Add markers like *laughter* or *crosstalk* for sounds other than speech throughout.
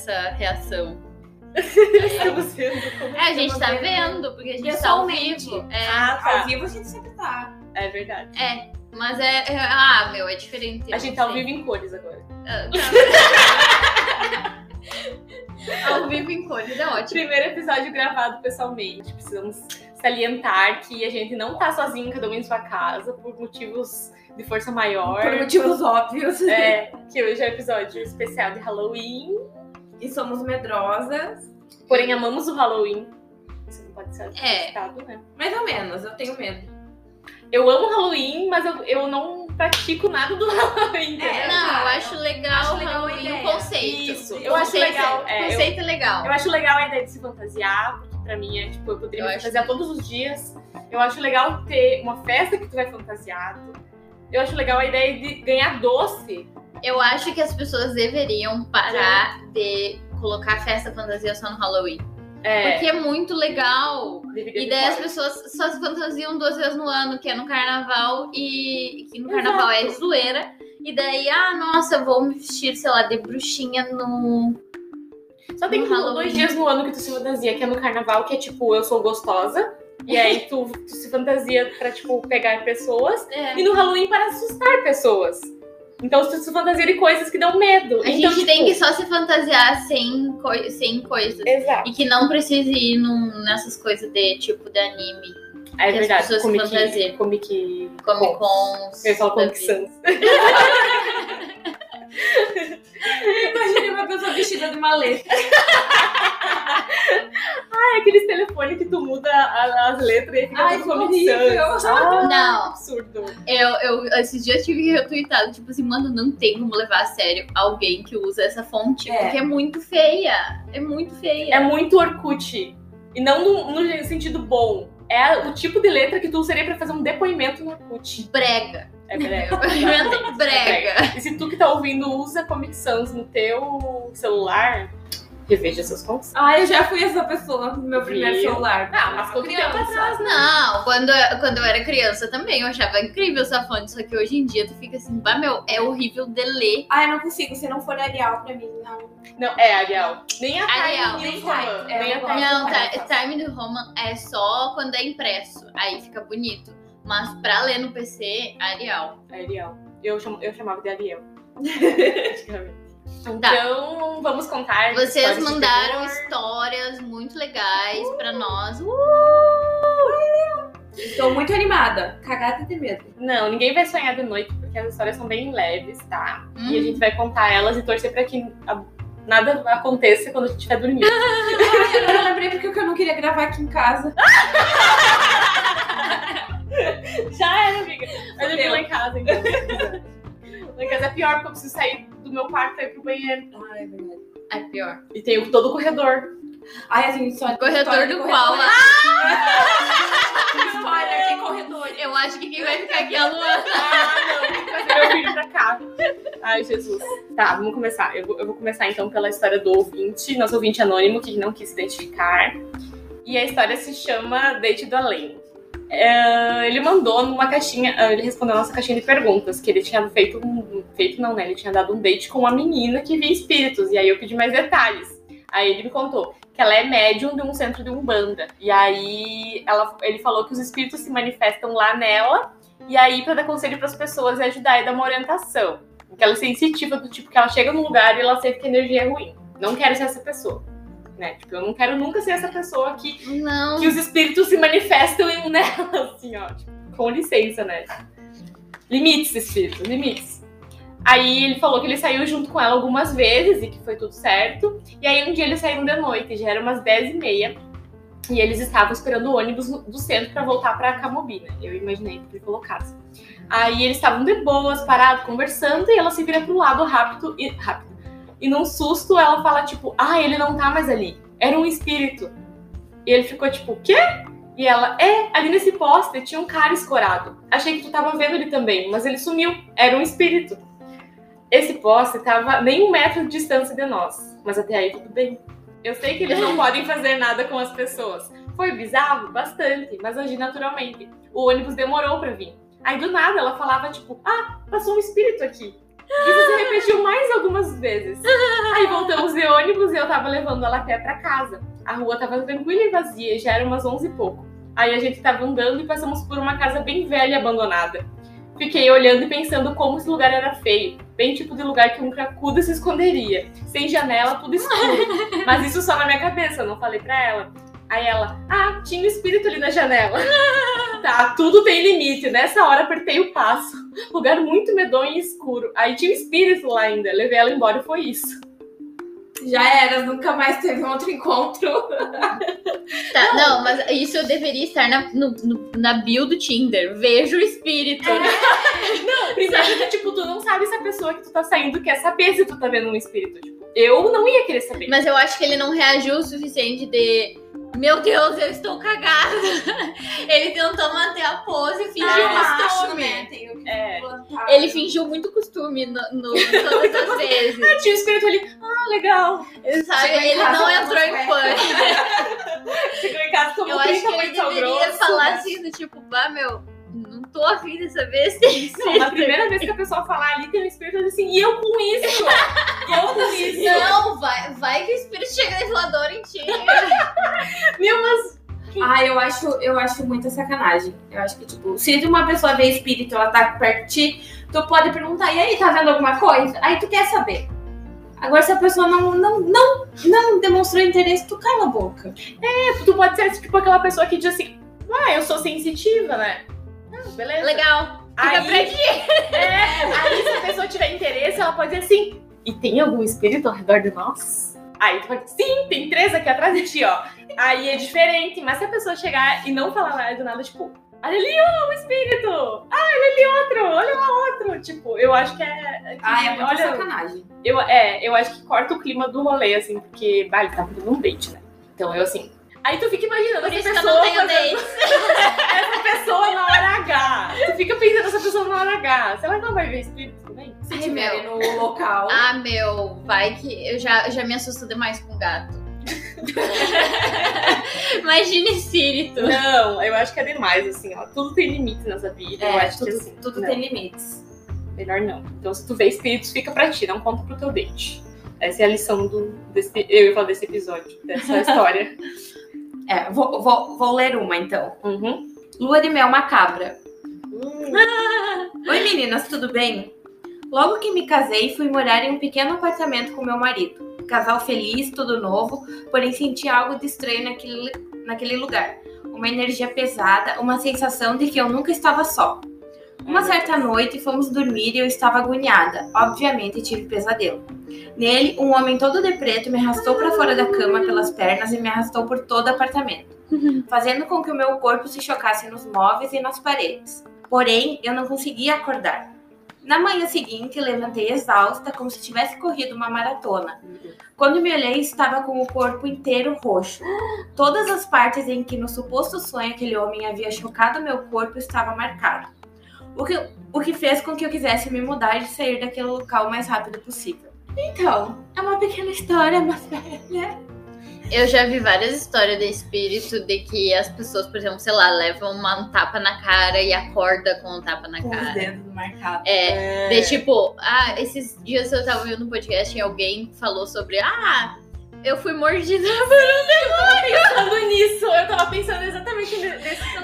essa reação. Estamos vendo como É, a gente tá vendo. vendo, porque a gente tá ao vivo. É, Ah, tá. Ao vivo a gente sempre tá. É verdade. é, mas é, é- Ah, meu, é diferente. A gente tá ao vivo em cores agora. Ah, *laughs* Ao vivo em cores, é ótimo. Primeiro episódio gravado pessoalmente. Precisamos salientar que a gente não tá sozinho, cada um em sua casa, por motivos de força maior. Por motivos óbvios. É, que hoje é o episódio especial de Halloween. E somos medrosas. Porém, amamos o Halloween. Isso não pode ser É. citado, né? Mais ou menos, eu tenho medo. Eu amo Halloween, mas eu, eu não pratico nada do *laughs* Halloween. entendeu? É, Não, eu acho legal, Acho legal Halloween, ideia. o conceito. Isso, O eu acho conceito legal, é- é, eu- conceito é legal. Eu acho legal a ideia de se fantasiar, porque pra mim é tipo, eu poderia Eu me acho fantasiar todos os dias. Eu acho legal ter uma festa que tu vai fantasiado. Eu acho legal a ideia de ganhar doce. Eu acho que as pessoas deveriam parar de colocar festa fantasia só no Halloween. É, Porque é muito legal. deveria E daí as pessoas só se fantasiam duas vezes no ano, que é no carnaval e que no Exato. carnaval é zoeira. E daí, ah, nossa, eu vou me vestir, sei lá, de bruxinha no. Só tem no dois dias no ano que tu se fantasia, que é no carnaval, que é tipo, eu sou gostosa. E aí tu, tu se fantasia pra, tipo, pegar pessoas. É. E no Halloween para assustar pessoas. Então tu se fantasia de coisas que dão medo. A então, gente tem tipo, que só se fantasiar sem, coi sem coisas. Exato. E que não precise ir num- nessas coisas de tipo de anime. É que as verdade. pessoas se Comic, fantasiam. comic, Comic Cons. Eu falo Comic. Sans. *laughs* *laughs* Imaginei uma pessoa vestida de maleta. *laughs* É aqueles telefones que tu muda as letras e fica Ai, tudo. Sans. Ah, Não. Absurdo. Eu, eu, esses dias eu tive que retweetado, tipo assim, mano, não tem como levar a sério alguém que usa essa fonte, É. porque é muito feia. É muito feia. É muito Orkut. E não no, no sentido bom. É o tipo de letra que tu usaria pra fazer um depoimento no Orkut. brega. *laughs* É brega. Brega. brega. E se tu que tá ouvindo usa Comic Sans no teu celular, reveja seus contos. Ah, eu já fui essa pessoa no meu primeiro Viu? celular. Ah, mas quanto tempo Criança. atrás, né? Não, quando, quando eu era criança também, eu achava incrível essa fonte, só que hoje em dia tu fica assim, bah, meu, é horrível de ler. Ah, eu não consigo. Se não for Arial pra mim, não. Não, é Arial. Nem a Arial, Time nem Roman. Time. É, Nem a Time. Não, tá. Time New Roman é só quando é impresso, aí fica bonito. Mas pra ler no PC, Arial. Arial. Eu, chamo- eu chamava de Ariel. *laughs* Antigamente. Então, vamos contar. Vocês mandaram histórias muito legais pra nós. Uh, Estou muito animada. Cagada de medo. Não, ninguém vai sonhar de noite, porque as histórias são bem leves, tá? Hum. E a gente vai contar elas e torcer pra que a- nada aconteça quando a gente estiver dormindo. *laughs* Ai, eu lembrei porque eu não queria gravar aqui em casa. *laughs* *laughs* Já era, amiga. Mas eu vim lá em casa, então. lá em casa é pior, porque eu preciso sair do meu quarto pra ir pro banheiro. Ai, é verdade. é pior. E tem o- todo o corredor. Ai, assim, só Corredor do qual? Spoiler, tem corredor. Eu acho que quem vai ficar aqui é a Luana. Ah, não, tem que trazer meu filho pra cá. Ai, Jesus. Tá, vamos começar. Eu vou, eu vou começar então pela história do ouvinte, nosso ouvinte anônimo, que não quis se identificar. E a história se chama Date do Além. É, ele mandou numa caixinha, ah, ele respondeu a nossa caixinha de perguntas, que ele tinha feito um. Feito não, né? Ele tinha dado um date com uma menina que via espíritos. E aí eu pedi mais detalhes. Aí ele me contou que ela é médium de um centro de Umbanda. E aí ela, ele falou que os espíritos se manifestam lá nela e aí, pra dar conselho pras pessoas e ajudar e dar uma orientação. Porque ela é sensitiva do tipo que ela chega num lugar e ela sente que a energia é ruim. Não quero ser essa pessoa. Né? Tipo, eu não quero nunca ser essa pessoa que, Não. que os espíritos se manifestam em *laughs* nela, assim, ó. Tipo, com licença, né? Limites, espíritos, limites. Aí ele falou que ele saiu junto com ela algumas vezes e que foi tudo certo. E aí um dia eles saíram de noite, já era umas 10 e meia. E eles estavam esperando o ônibus do centro pra voltar pra Camobi, né? Eu imaginei que ele colocasse. Aí eles estavam de boas, parados, conversando, e ela se vira pro lado rápido e rápido. E num susto ela fala, tipo, ah, ele não tá mais ali. Era um espírito. E ele ficou tipo, quê? E ela, é, ali nesse poste tinha um cara escorado. Achei que tu tava vendo ele também, mas ele sumiu. Era um espírito. Esse poste tava nem um metro de distância de nós. Mas até aí tudo bem. Eu sei que eles não *laughs* podem fazer nada com as pessoas. Foi bizarro? Bastante, mas agi naturalmente. O ônibus demorou pra vir. Aí do nada ela falava, tipo, ah, passou um espírito aqui. Isso se repetiu mais algumas vezes. Aí voltamos de ônibus e eu tava levando ela até pra casa. A rua tava tranquila e vazia, já era umas 11 e pouco. Aí a gente tava andando e passamos por uma casa bem velha e abandonada. Fiquei olhando e pensando como esse lugar era feio. Bem tipo de lugar que um cracudo se esconderia. Sem janela, tudo escuro. *laughs* Mas isso só na minha cabeça, não falei pra ela. Aí ela, ah, tinha um espírito ali na janela. *laughs* tá, tudo tem limite. Nessa hora apertei o passo. Lugar muito medonho e escuro. Aí tinha um espírito lá ainda. Levei ela embora e foi isso. Já era, nunca mais teve um outro encontro. *laughs* Tá, não, mas isso eu deveria estar na, no- no- na bio do Tinder. Vejo o espírito. *laughs* Não, principalmente, tipo, tu não sabe se a pessoa que tu tá saindo quer saber se tu tá vendo um espírito. Tipo, eu não ia querer saber. Mas eu acho que ele não reagiu o suficiente de. Meu Deus, eu estou cagada. *laughs* Ele tentou manter a pose e fingiu Ah, acho, costume. né? Tenho que É. Ele fingiu muito costume no, no- todas as *laughs* vezes. Tinha um espírito ali, ah, legal. Sabe? Chegou Ele casa não entrou em pânico. *laughs* Chegou em casa, tomou Eu acho 30 que ele deveria grosso. falar assim, do tipo, bah, meu, tô afim de saber se Não, na primeira vez que a pessoa falar ali, tem um espírito eu assim, e eu com isso? Eu com isso? Não, vai, vai que o espírito chega de voador em ti. *laughs* Meu, mas Ah, eu acho, eu acho muita sacanagem. Eu acho que, tipo, se uma pessoa vê espírito, ela tá perto de ti, tu pode perguntar, e aí, tá vendo alguma coisa? Aí tu quer saber. Agora, se a pessoa não, não, não, não demonstrou interesse, tu cala a boca. tu pode ser tipo aquela pessoa que diz assim, ah, eu sou sensitiva, né? Ah, beleza. Legal. Fica Aí- pra ti. É, aí se a pessoa tiver interesse, ela pode dizer assim, e tem algum espírito ao redor de nós? Aí tu dizer, sim, tem três aqui atrás de ti, ó. Aí é diferente, mas se a pessoa chegar e não falar nada do nada, tipo, olha ali, um espírito! Ah, olha ali outro, olha lá outro. Tipo, eu acho que é. que- Ah, é muita olha, sacanagem. eu, é, eu acho que corta o clima do rolê, assim, porque, bah, ele tá dando um date, né? Então eu assim. Aí tu fica imaginando Por essa isso que eu pessoa não tenho fazendo- *laughs* essa pessoa na hora H. Tu fica pensando nessa pessoa na hora H. Será que ela vai ver espírito também? Se Ai, tiver meu. no local. Ah, meu, vai que eu já, já me assusto demais com gato. *laughs* Imagina espírito. Não, eu acho que é demais, assim, ó. Tudo tem limite nessa vida. eu É, acho tudo, que assim. tudo não, tem limites. Melhor não. Então, se tu vê espíritos, fica pra ti, não conta pro teu date. Essa é a lição do, desse, eu ia falar desse episódio, dessa história. *laughs* É, vou, vou, vou ler uma então. Uhum. Lua de mel macabra. Hum, *laughs* Oi meninas, tudo bem? Logo que me casei, fui morar em um pequeno apartamento com meu marido. Casal feliz, tudo novo, porém senti algo de estranho naquele, naquele lugar. Uma energia pesada, uma sensação de que eu nunca estava só. Uma certa noite fomos dormir e eu estava agoniada. Obviamente tive pesadelo. Nele, um homem todo de preto me arrastou para fora da cama pelas pernas e me arrastou por todo o apartamento, fazendo com que o meu corpo se chocasse nos móveis e nas paredes. Porém, eu não conseguia acordar. Na manhã seguinte, levantei exausta, como se tivesse corrido uma maratona. Quando me olhei, estava com o corpo inteiro roxo. Todas as partes em que no suposto sonho aquele homem havia chocado meu corpo estavam marcadas. O que, o que fez com que eu quisesse me mudar e sair daquele local o mais rápido possível. Então, é uma pequena história, *laughs* mas né? Eu já vi várias histórias de espírito de que as pessoas, por exemplo, sei lá, levam uma, um tapa na cara e acorda com um tapa na com os cara. dedos marcados. É, de tipo, ah, esses dias eu tava vendo um podcast e alguém falou sobre, ah, eu fui mordida Pensando nisso, eu tava pensando exatamente nesse *laughs*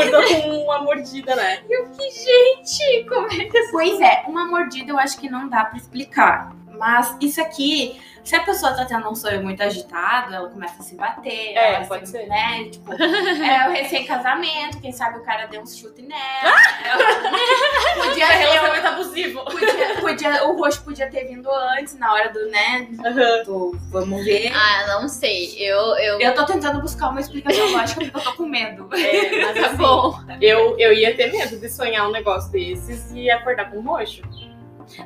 acordou com uma mordida, né? Que gente, como é que Pois é, uma mordida eu acho que não dá pra explicar. Mas isso aqui, se a pessoa tá tendo um sonho muito agitado, ela começa a se bater. É, ela pode se- ser. Né? Tipo, *laughs* é o recém-casamento, quem sabe o cara deu um chute nela. *laughs* podia, É ter, relacionamento abusivo. podia, podia- o roxo podia ter vindo antes, na hora do, né? Aham. Do vamos ver. Ah, não sei. Eu, eu... Eu tô tentando buscar uma explicação lógica porque eu tô com medo. É, mas *laughs* Tá assim, bom. eu, eu ia ter medo de sonhar um negócio desses e acordar com roxo.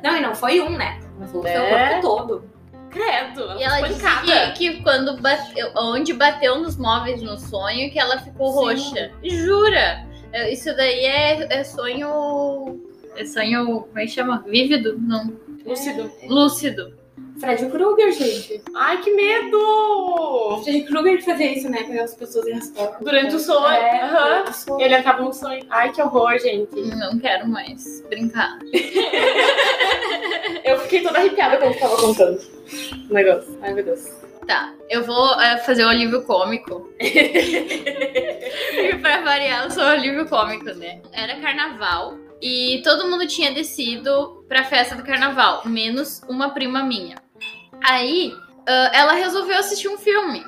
Não, e não foi um, né? Foi o seu É. corpo todo. Credo, ela E ela foi disse que, que quando bateu, onde bateu nos móveis no sonho, que ela ficou Sim. roxa. Jura? É, Isso daí é, é sonho. É sonho. Como é que chama? Vívido? Não. Lúcido. Lúcido. Fred Krueger, gente. Ai, que medo! Fred Krueger fazia isso, né? Pegar as pessoas e arrastar. Durante o sonho. É, Aham. durante o sonho. Ele acaba no sonho. Ai, que horror, gente. Não quero mais brincar. *laughs* Eu fiquei toda arrepiada quando você tava contando o negócio. Ai, meu Deus. Tá, eu vou é, fazer o alívio cômico. Porque *laughs* pra variar, eu sou o alívio cômico, né? Era carnaval e todo mundo tinha descido pra festa do carnaval, menos uma prima minha. Aí, ah, ela resolveu assistir um filme.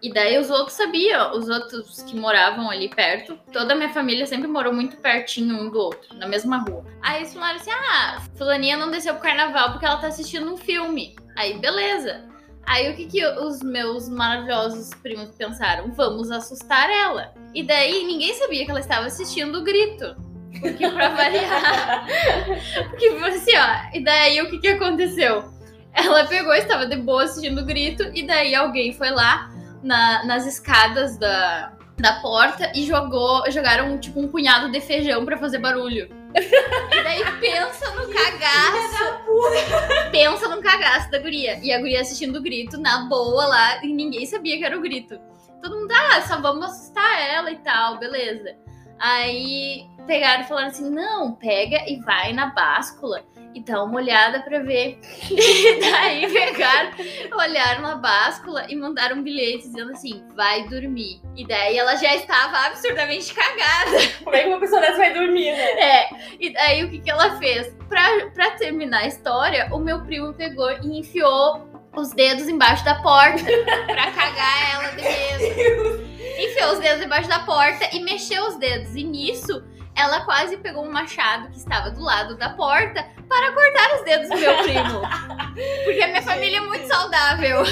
E daí os outros sabiam, os outros que moravam ali perto. Toda a minha família sempre morou muito pertinho um do outro, na mesma rua. Aí eles falaram assim: ah, fulaninha não desceu pro carnaval porque ela tá assistindo um filme. Aí, beleza. Aí o que, que os meus maravilhosos primos pensaram? Vamos assustar ela. E daí ninguém sabia que ela estava assistindo o grito. Porque pra variar. *laughs* *laughs* Porque assim, ó. E daí o que, que aconteceu? Ela pegou, estava de boa assistindo o grito, e daí alguém foi lá na- nas escadas da, da porta e jogou, jogaram tipo um punhado de feijão pra fazer barulho. E daí pensa no cagaço. Pensa no cagaço da guria. E a guria assistindo o grito na boa lá, e ninguém sabia que era o grito. Todo mundo, ah, só vamos assustar ela e tal, beleza. Aí pegaram e falaram assim: não, pega e vai na báscula e dá uma olhada pra ver. E *laughs* daí pegaram, olharam na báscula e mandaram um bilhete dizendo assim: vai dormir. E daí ela já estava absurdamente cagada. *laughs* Como é que uma pessoa dessa vai dormir, né? É, e daí o que, que ela fez? Pra, pra terminar a história, o meu primo pegou e enfiou os dedos embaixo da porta *laughs* pra cagar ela de medo. Enfiou os dedos embaixo da porta e mexeu os dedos. E nisso, ela quase pegou um machado que estava do lado da porta para cortar os dedos do meu primo. *laughs* Porque a minha família é muito saudável.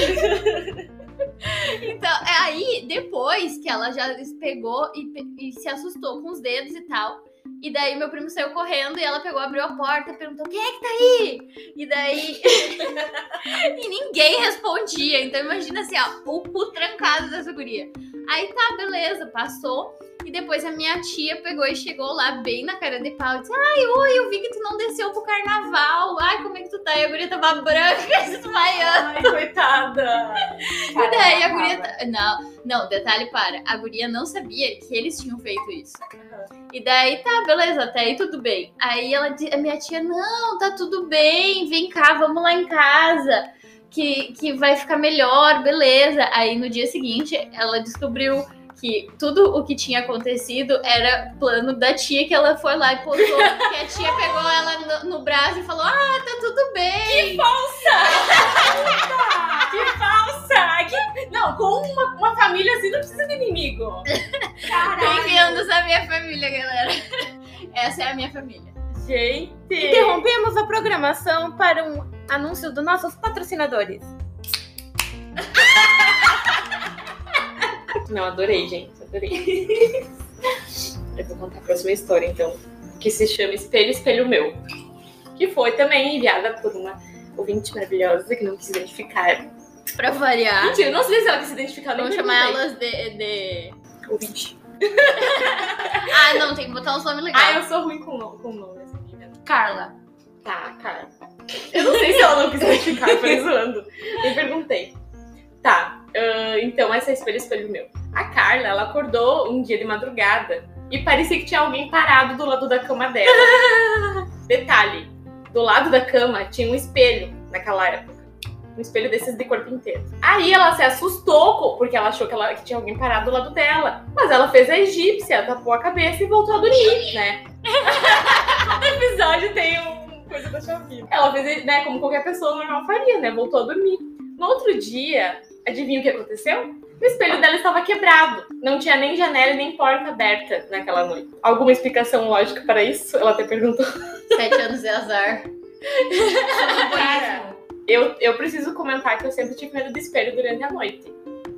Então, é aí, depois que ela já pegou e, e se assustou com os dedos e tal. E daí meu primo saiu correndo e ela pegou, abriu a porta e perguntou: quem é que tá aí? E daí. *laughs* e ninguém respondia. Então imagina assim, ó, o cu trancado dessa guria. Aí tá, beleza, passou. E depois a minha tia pegou e chegou lá bem na cara de pau e disse: Ai, oi, eu vi que tu não desceu pro carnaval. Ai, como é que tu tá? E a guria tava branca, *laughs* desmaiando. Ai, coitada. E daí a guria. tá- Não, não, detalhe para. A guria não sabia que eles tinham feito isso. E daí tá, beleza, até aí tudo bem. Aí ela, a minha tia, não, tá tudo bem, vem cá, vamos lá em casa. Que, que vai ficar melhor, beleza. Aí no dia seguinte ela descobriu que tudo o que tinha acontecido era plano da tia que ela foi lá e posou. que a tia pegou ela no, no braço e falou: Ah, tá tudo bem. Que falsa! *laughs* Que... Não, com uma, uma família assim não precisa de inimigo. *laughs* Bem-vindos à minha família, galera. *laughs* Essa é a minha família. Gente. Interrompemos a programação para um anúncio dos nossos patrocinadores. Não, adorei, gente. Adorei. Eu vou contar a próxima história, então. Que se chama Espelho, Espelho Meu. Que foi também enviada por uma ouvinte maravilhosa que não quis identificar. Pra variar, Mentira, não sei se ela quis se identificar. vamos chamar elas de, de- Ouvinte. *laughs* Ah, não, tem que botar uns nomes Ah, legais. eu sou ruim com, com nome, essa menina. Carla. Tá, cara. Eu não sei se ela não quis identificar, eu falei zoando. Eu perguntei. Tá, ah, então essa é espelho, espelho meu. A Carla, ela acordou um dia de madrugada e parecia que tinha alguém parado do lado da cama dela. *laughs* Detalhe, do lado da cama tinha um espelho naquela época. Um espelho desses de corpo inteiro. Aí ela se assustou porque ela achou que, ela, que tinha alguém parado do lado dela. Mas ela fez a egípcia, tapou a cabeça e voltou a dormir, né? *laughs* *laughs* Cada episódio tem um coisa da sua vida. Ela fez, né, como qualquer pessoa normal faria, né? Voltou a dormir. No outro dia, adivinha o que aconteceu? O espelho dela estava quebrado. Não tinha nem janela e nem porta aberta naquela noite. Alguma explicação lógica para isso? Ela até perguntou. Sete anos é azar. Cara, eu, eu preciso comentar que eu sempre tive medo do espelho durante a noite.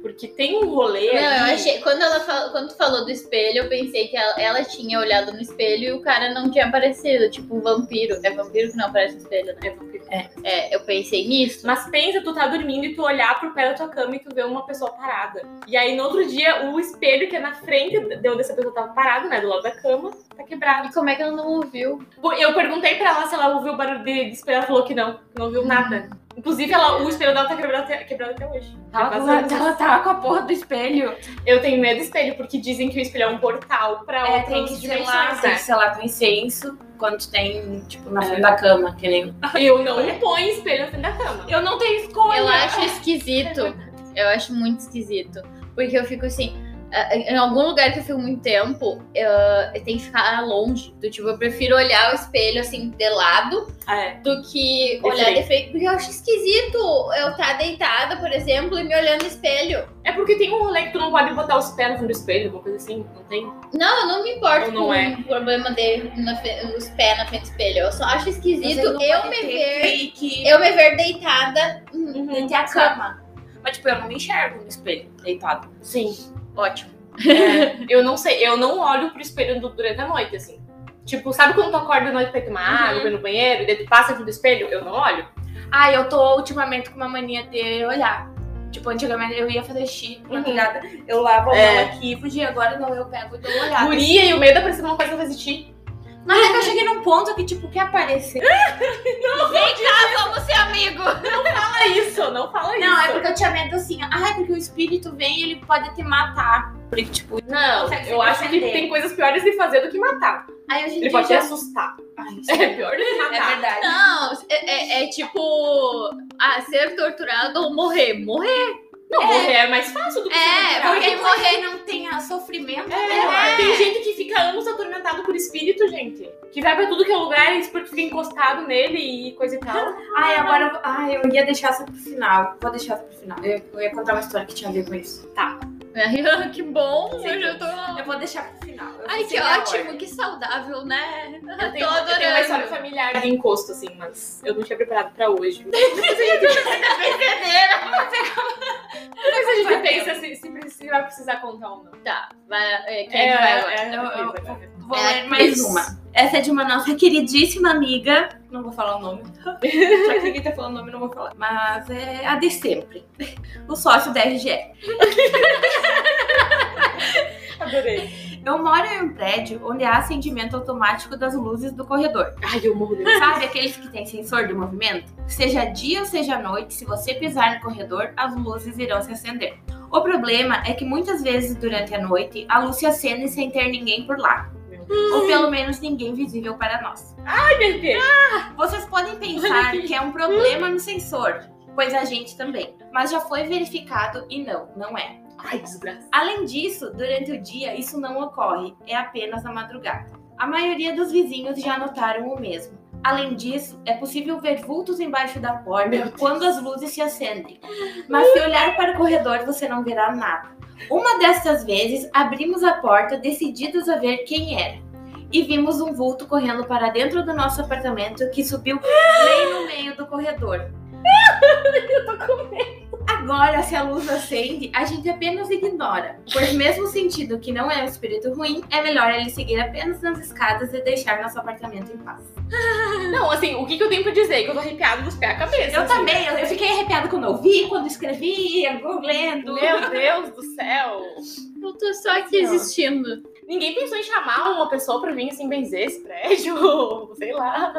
Porque tem um rolê Não, eu ali- achei. Quando, ela fal- quando tu falou do espelho, eu pensei que ela, ela tinha olhado no espelho e o cara não tinha aparecido. Tipo um vampiro. É vampiro que não aparece no espelho, né? É, vampiro. É, eu pensei nisso. Mas pensa, tu tá dormindo e tu olhar pro pé da tua cama e tu vê uma pessoa parada. E aí no outro dia, o espelho que é na frente de onde essa pessoa tava parada, né? Do lado da cama, tá quebrado. E como é que ela não ouviu? Eu perguntei pra ela se ela ouviu o barulho de de espelho, ela falou que não, não ouviu nada. Inclusive, ela, o espelho dela tá quebrado até, quebrado até hoje. Ela, Faz ela, anos. ela tá com a porra do espelho. Eu tenho medo do espelho, porque dizem que o espelho é um portal pra É, outras tem que selar, dimensões, tem né? que selar com incenso quando tem, tipo, na frente da cama, que nem. Eu não ponho espelho na frente da cama. Eu não tenho escolha. Eu acho esquisito. Eu acho muito esquisito. Porque eu fico assim. Ah, Em algum lugar que eu fico muito tempo, eu, eu tenho que ficar longe. Do tipo, eu prefiro olhar o espelho assim de lado É. do que olhar frente. de frente. Porque eu acho esquisito eu estar deitada, por exemplo, e me olhando no espelho. É porque tem um rolê que tu não pode botar os pés na frente do espelho, alguma coisa assim, não tem? Não, eu não me importo não com é? o problema de os pés na frente do espelho. Eu só acho esquisito eu me ver. Que Eu me ver deitada. de ter a cama. Mas, tipo, eu não me enxergo no espelho, deitado. Sim. Ótimo. É, *laughs* eu não sei, eu não olho pro espelho du- durante a noite, assim. Tipo, sabe quando tu acorda à noite pra ir tomar Uhum. água, ir no banheiro, e daí tu passa aqui do espelho? Eu não olho. Ah, eu tô ultimamente com uma mania de olhar. Tipo, antigamente eu ia fazer xixi, Uhum. madrugada, eu lavo a É. mão aqui, fugia, agora não, eu pego e dou uma olhada. Guria e o medo é parecer uma coisa que vai existir. Mas é que eu cheguei num ponto que, tipo, quer aparecer. *laughs* Vem cá, vamos ser amigo. Fala isso, não fala isso. Não, é porque eu tinha medo assim, ai, porque o espírito vem e ele pode te matar. Porque, tipo, Não, eu acho que defender. tem coisas piores de fazer do que matar. aí hoje Ele pode te já... assustar. Ai, É pior do que é matar. verdade. Não, é, é- é tipo. Ah, ser torturado ou morrer. Morrer. Não, É. morrer é mais fácil do que É. Porque morrer não tenha sofrimento. É, né? tem gente que fica anos atormentado por espírito, gente. Que vai pra tudo que é lugar e o espírito fica encostado nele e coisa e tal. Ai, agora ai, eu ia deixar essa pro final. Vou deixar essa pro final. Eu, eu ia contar uma história que tinha a ver com isso. *laughs* Ai, que bom. Sim. Eu já tô. Eu vou deixar pro final. Eu Ai, que ótimo, ordem. que saudável, né? Eu tenho, tô eu tenho uma adorando. história familiar de encosto, assim, mas eu não tinha preparado pra hoje. *laughs* Depois a gente pensa se, se, se vai precisar contar ou não. Tá, vai, é, quem É, vai agora? é, Eu- é, eu- é, Vou É ler mais uma. Essa é de uma nossa queridíssima amiga. Não vou falar o nome. *laughs* Já que ninguém tá falando o nome, não vou falar. Mas é a de sempre. O sócio da RGE. Adorei. Eu moro em um prédio onde há acendimento automático das luzes do corredor. Ai, eu morro Sabe aqueles que têm sensor de movimento? Seja dia ou seja noite, se você pisar no corredor, as luzes irão se acender. O problema é que muitas vezes durante a noite a luz se acende sem ter ninguém por lá. Ou pelo menos ninguém visível para nós. Ai, bebê. Vocês podem pensar que é um problema no sensor, pois a gente também. Mas já foi verificado e não, não é. Ai, desgraça. Além disso, durante o dia isso não ocorre, é apenas na madrugada. A maioria dos vizinhos já notaram o mesmo. Além disso, é possível ver vultos embaixo da porta quando as luzes se acendem. Mas se olhar para o corredor, você não verá nada. Uma dessas vezes, abrimos a porta decididos a ver quem era. E vimos um vulto correndo para dentro do nosso apartamento que subiu bem no meio do corredor. *laughs* Eu tô com medo. Agora, se a luz acende, a gente apenas ignora, pois mesmo sentindo que não é um espírito ruim, é melhor ele seguir apenas nas escadas e deixar nosso apartamento em paz. *laughs* Não, assim, o que, que eu tenho pra dizer? Que eu tô arrepiado dos pés à cabeça. Eu assim. também, eu, eu fiquei arrepiada quando eu vi, quando escrevi, eu lendo. Meu Deus do céu. Eu tô só aqui Não. existindo. Ninguém pensou em chamar uma pessoa pra vir assim benzer esse prédio? *laughs* Sei lá.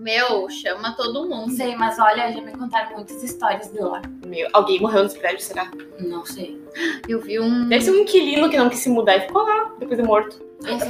Meu, chama todo mundo. sei, mas olha, já me contaram muitas histórias de lá. Meu, alguém morreu nesse prédio, será? Não sei. Eu vi um. Deve ser um inquilino que não quis se mudar e ficou lá, depois de morto.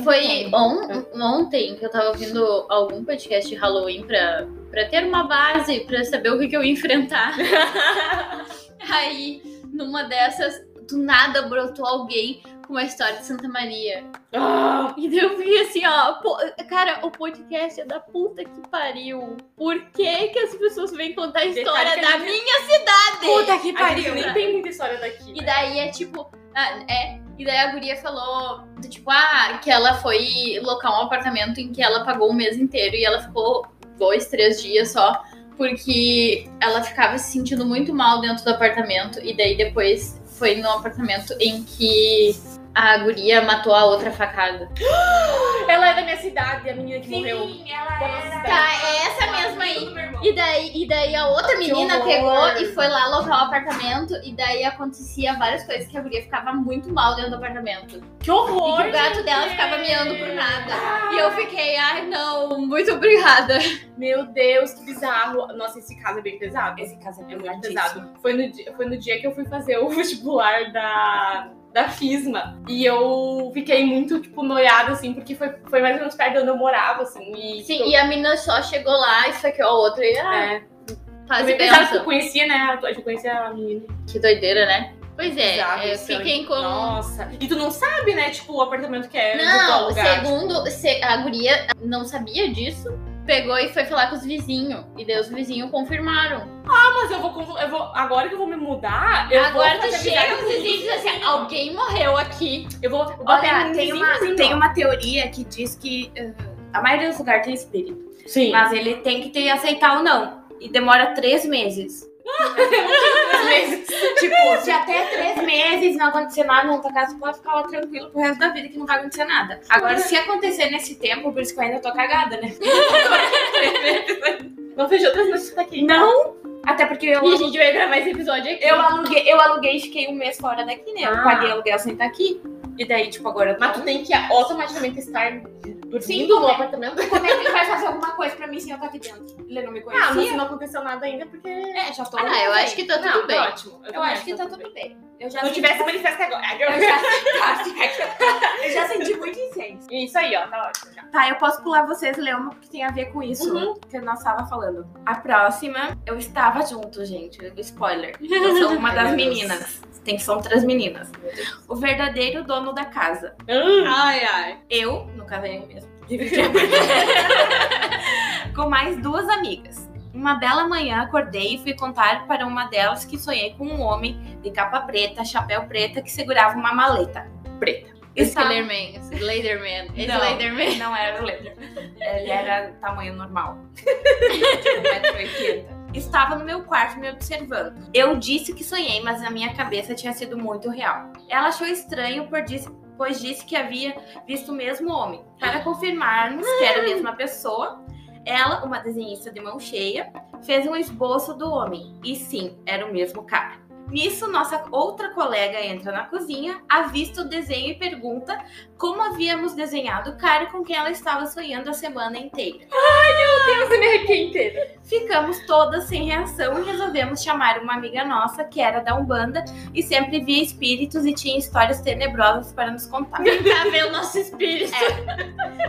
Foi on- ontem que eu tava ouvindo algum podcast de Halloween pra, pra ter uma base, pra saber o que, que eu ia enfrentar. *laughs* Aí, numa dessas, do nada brotou alguém com uma história de Santa Maria. Ah, E daí eu vi assim, ó, pô, cara, o podcast é da puta que pariu. Por que que as pessoas vêm contar a história que da a gente- minha cidade? Puta que a gente pariu. nem tem muita história daqui. E né? daí é tipo, ah, é, e daí a guria falou, do tipo, ah, que ela foi locar um apartamento em que ela pagou o mês inteiro e ela ficou dois, três dias só, porque ela ficava se sentindo muito mal dentro do apartamento e daí depois foi no apartamento em que a guria matou a outra facada. *gasps* Ela é da minha cidade, a menina que morreu. ela Da nossa cidade. Tá, é essa mesma aí. E daí, e daí a outra menina horror. pegou e foi lá alocar o apartamento. E daí acontecia várias coisas que a guria ficava muito mal dentro do apartamento. Que horror! E que o gato dela gente. ficava miando por nada. E eu fiquei, ai não, muito obrigada. Meu Deus, que bizarro. Nossa, esse caso é bem pesado. Esse caso é, É muito pesado. Foi no, dia, foi no dia que eu fui fazer o *laughs* vestibular da, da FISMA. E eu fiquei muito, tipo, noiada, assim, porque foi, foi mais ou menos perto de onde eu morava, assim. E, Sim, tipo, e a menina só chegou lá e esfaqueou a outra. E ah, é, faz bem pesado que eu conhecia, né? Eu conhecia a menina. Que doideira, né? Pois é, Bizarro, é, fiquem com. Nossa. E tu não sabe, né? Tipo, o apartamento que é Não, segundo se- a guria não sabia disso, pegou e foi falar com os vizinhos. E daí os vizinhos confirmaram. Ah, mas eu vou, eu vou. Agora que eu vou me mudar, eu Agora vou tu fazer chega os vizinhos e diz assim: alguém morreu aqui. Eu vou, eu Olha, tem uma, vizinho, tem uma teoria que diz que eh, a maioria dos lugares tem espírito. Sim. Mas ele tem que ter aceitar ou não. E demora três meses. Tipo, se até três meses não acontecer nada na tua casa, pode ficar lá tranquilo pro resto da vida que não vai acontecer nada. Agora, se acontecer nesse tempo, por isso que eu ainda tô cagada, né? *laughs* Não vejo outras notícias aqui. Não! Até porque eu, E a gente vai gravar esse episódio aqui. eu, aluguei, eu aluguei e fiquei um mês fora daqui, né? Eu Ah. paguei aluguel sem estar aqui. E daí, tipo, agora. Mas tu tem que automaticamente estar dormindo Sim, no como é? apartamento. Como é que ele vai fazer alguma coisa pra mim sem eu estar aqui dentro? Ele não me Ah, conhecia? mas se não aconteceu nada ainda, porque. É, já tô... Ah, eu acho que tá tudo não, bem. tá ótimo. Eu acho que tá tudo bem. Eu já Se não senti- tivesse manifesto agora. Eu já, eu já senti muito incenso. Isso aí, ó, tá ótimo. já. Tá, eu posso pular vocês, ler uma porque tem a ver com isso Uhum. que nós tava falando. A próxima, eu estava junto, gente. Spoiler. Eu sou uma das meninas. Tem que são três meninas. O verdadeiro dono da casa. Ai, ai. Eu, no caso é eu mesmo, dividi *laughs* com mais duas amigas. Uma bela manhã acordei e fui contar para uma delas que sonhei com um homem de capa preta, chapéu preta, que segurava uma maleta preta. Slenderman. Slenderman. Não. Slenderman. Não era o Leder. Ele era tamanho normal. *laughs* 1,80m. Estava no meu quarto me observando. Eu disse que sonhei, mas na minha cabeça tinha sido muito real. Ela achou estranho, por disse- pois disse que havia visto o mesmo homem. Para confirmarmos que era a mesma pessoa, ela, uma desenhista de mão cheia, fez um esboço do homem. E sim, era o mesmo cara. Nisso, nossa outra colega entra na cozinha, avista o desenho e pergunta como havíamos desenhado o cara com quem ela estava sonhando a semana inteira. Eu me arrepiei inteira. Ficamos todas sem reação e resolvemos chamar uma amiga nossa, que era da Umbanda e sempre via espíritos e tinha histórias tenebrosas para nos contar. Vem cá ver o nosso espírito.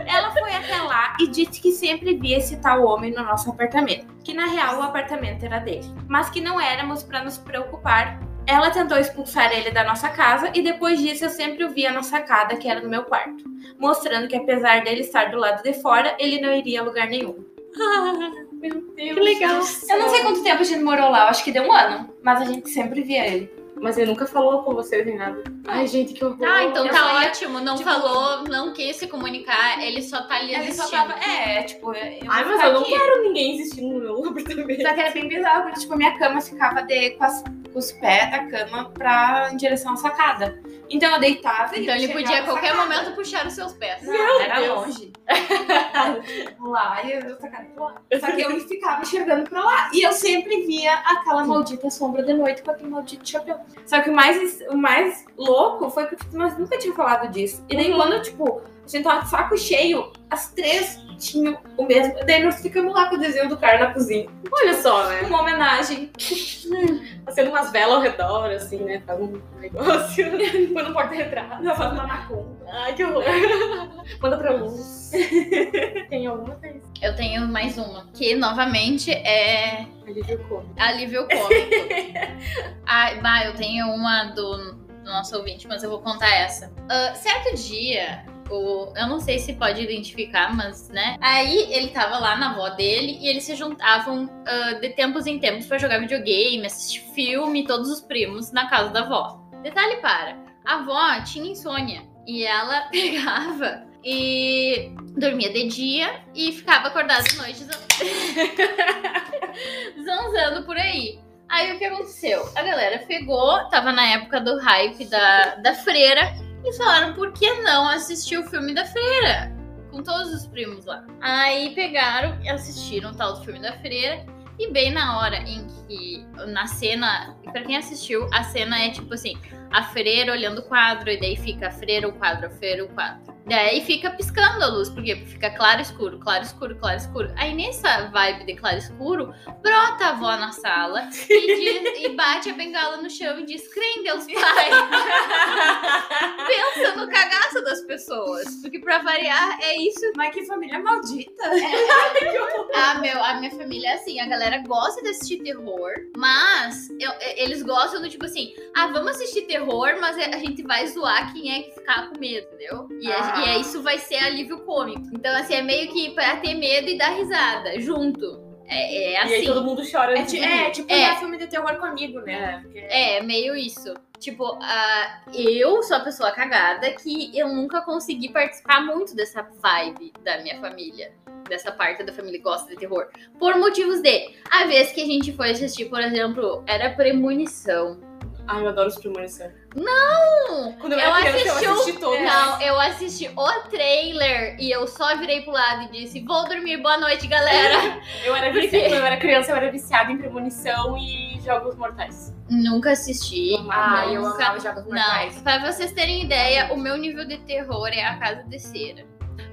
Ela foi até lá e disse que sempre via esse tal homem no nosso apartamento, que na real o apartamento era dele, mas que não éramos para nos preocupar. Ela tentou expulsar ele da nossa casa e depois disso eu sempre o via na sacada, que era no meu quarto, mostrando que apesar dele estar do lado de fora, ele não iria a lugar nenhum. Meu Deus. Que legal. Eu não sei quanto tempo a gente morou lá, eu acho que deu um ano, mas a gente sempre via ele. Mas ele nunca falou com vocês nem nada. Ai, gente, que horror. Ah, então Eu tá ótimo. Não tipo- falou, não quis se comunicar, ele só tá ali Ele só tava. É, tipo, eu. Ai, mas eu não aqui. quero ninguém existindo no meu apartamento. Só que era bem bizarro, porque tipo, minha cama ficava de, com, as- com os pés da cama pra, em direção à sacada. Então eu deitava e Então ele podia a qualquer sacada. momento puxar os seus pés. Não, era Deus. longe. *laughs* lá e eu sacada pra lá. Só que eu ficava enxergando pra lá. E eu sempre via aquela maldita sombra de noite com aquele maldito chapéu. Só que o mais, o mais louco foi que nós nunca tínhamos falado disso. E daí Uhum. quando, tipo, a gente tava de saco cheio, as três tinham o mesmo. Daí nós ficamos lá com o desenho do cara na cozinha. Olha só, né? Uma homenagem. *laughs* Fazendo umas velas ao redor, assim, né? Faz um negócio. *laughs* Põe no porta-retrato. Faz uma macumba. Ai, que horror. *laughs* Manda pra luz. Tem alguma vez? Eu tenho mais uma, que novamente é Alívio cômico. alívio cômico. Ai, bah, eu tenho uma do, do nosso ouvinte, mas eu vou contar essa. Ah, certo dia, o, eu não sei se pode identificar, mas né? Aí ele tava lá na avó dele e eles se juntavam ah, de tempos em tempos pra jogar videogame, assistir filme, todos os primos na casa da avó. Detalhe para, a avó tinha insônia e ela *laughs* pegava e dormia de dia e ficava acordada de noite zan- *laughs* zanzando por aí. Aí o que aconteceu? A galera pegou, tava na época do hype da, da freira, e falaram por que não assistir o filme da freira? Com todos os primos lá. Aí pegaram e assistiram o tal do filme da freira. E bem na hora em que, na cena, pra quem assistiu, a cena é tipo assim: a freira olhando o quadro, e daí fica a freira, o quadro, a freira, o quadro. Daí fica piscando a luz, porque fica claro escuro, claro escuro, claro escuro. Aí nessa vibe de claro escuro, brota a avó na sala e, diz- e bate a bengala no chão e diz: crê em Deus Pai. *laughs* Pensa no cagaço das pessoas. Porque pra variar, é isso Mas que família maldita. ah, meu, a minha família é assim, a galera gosta de assistir terror, mas eu- eles gostam do tipo assim, ah, vamos assistir terror, mas a gente vai zoar quem é que ficar com medo, entendeu? E, é- Ah. E é, isso vai ser alívio cômico. Então, assim, é meio que pra ter medo e dar risada, junto. É, é E aí assim. todo mundo chora. É, antes ti- de é tipo É. um filme de terror comigo, né? Porque- É, meio isso. Tipo, ah, eu sou a pessoa cagada que eu nunca consegui participar muito dessa vibe da minha família. Dessa parte da família que gosta de terror. Por motivos de. A vez que a gente foi assistir, por exemplo, era premonição. Ai, eu adoro os premonição. Não! Quando eu Eu era criança, assisti eu o- assisti todos. Não, eu assisti o trailer e eu só virei pro lado e disse: Vou dormir, boa noite, galera. *laughs* Eu era Por quê? viciada, quando eu era criança, eu era viciada em premonição e jogos mortais. Nunca assisti. Ah, eu nunca amava jogos mortais. Não, pra vocês terem ideia, o meu nível de terror é a casa de cera.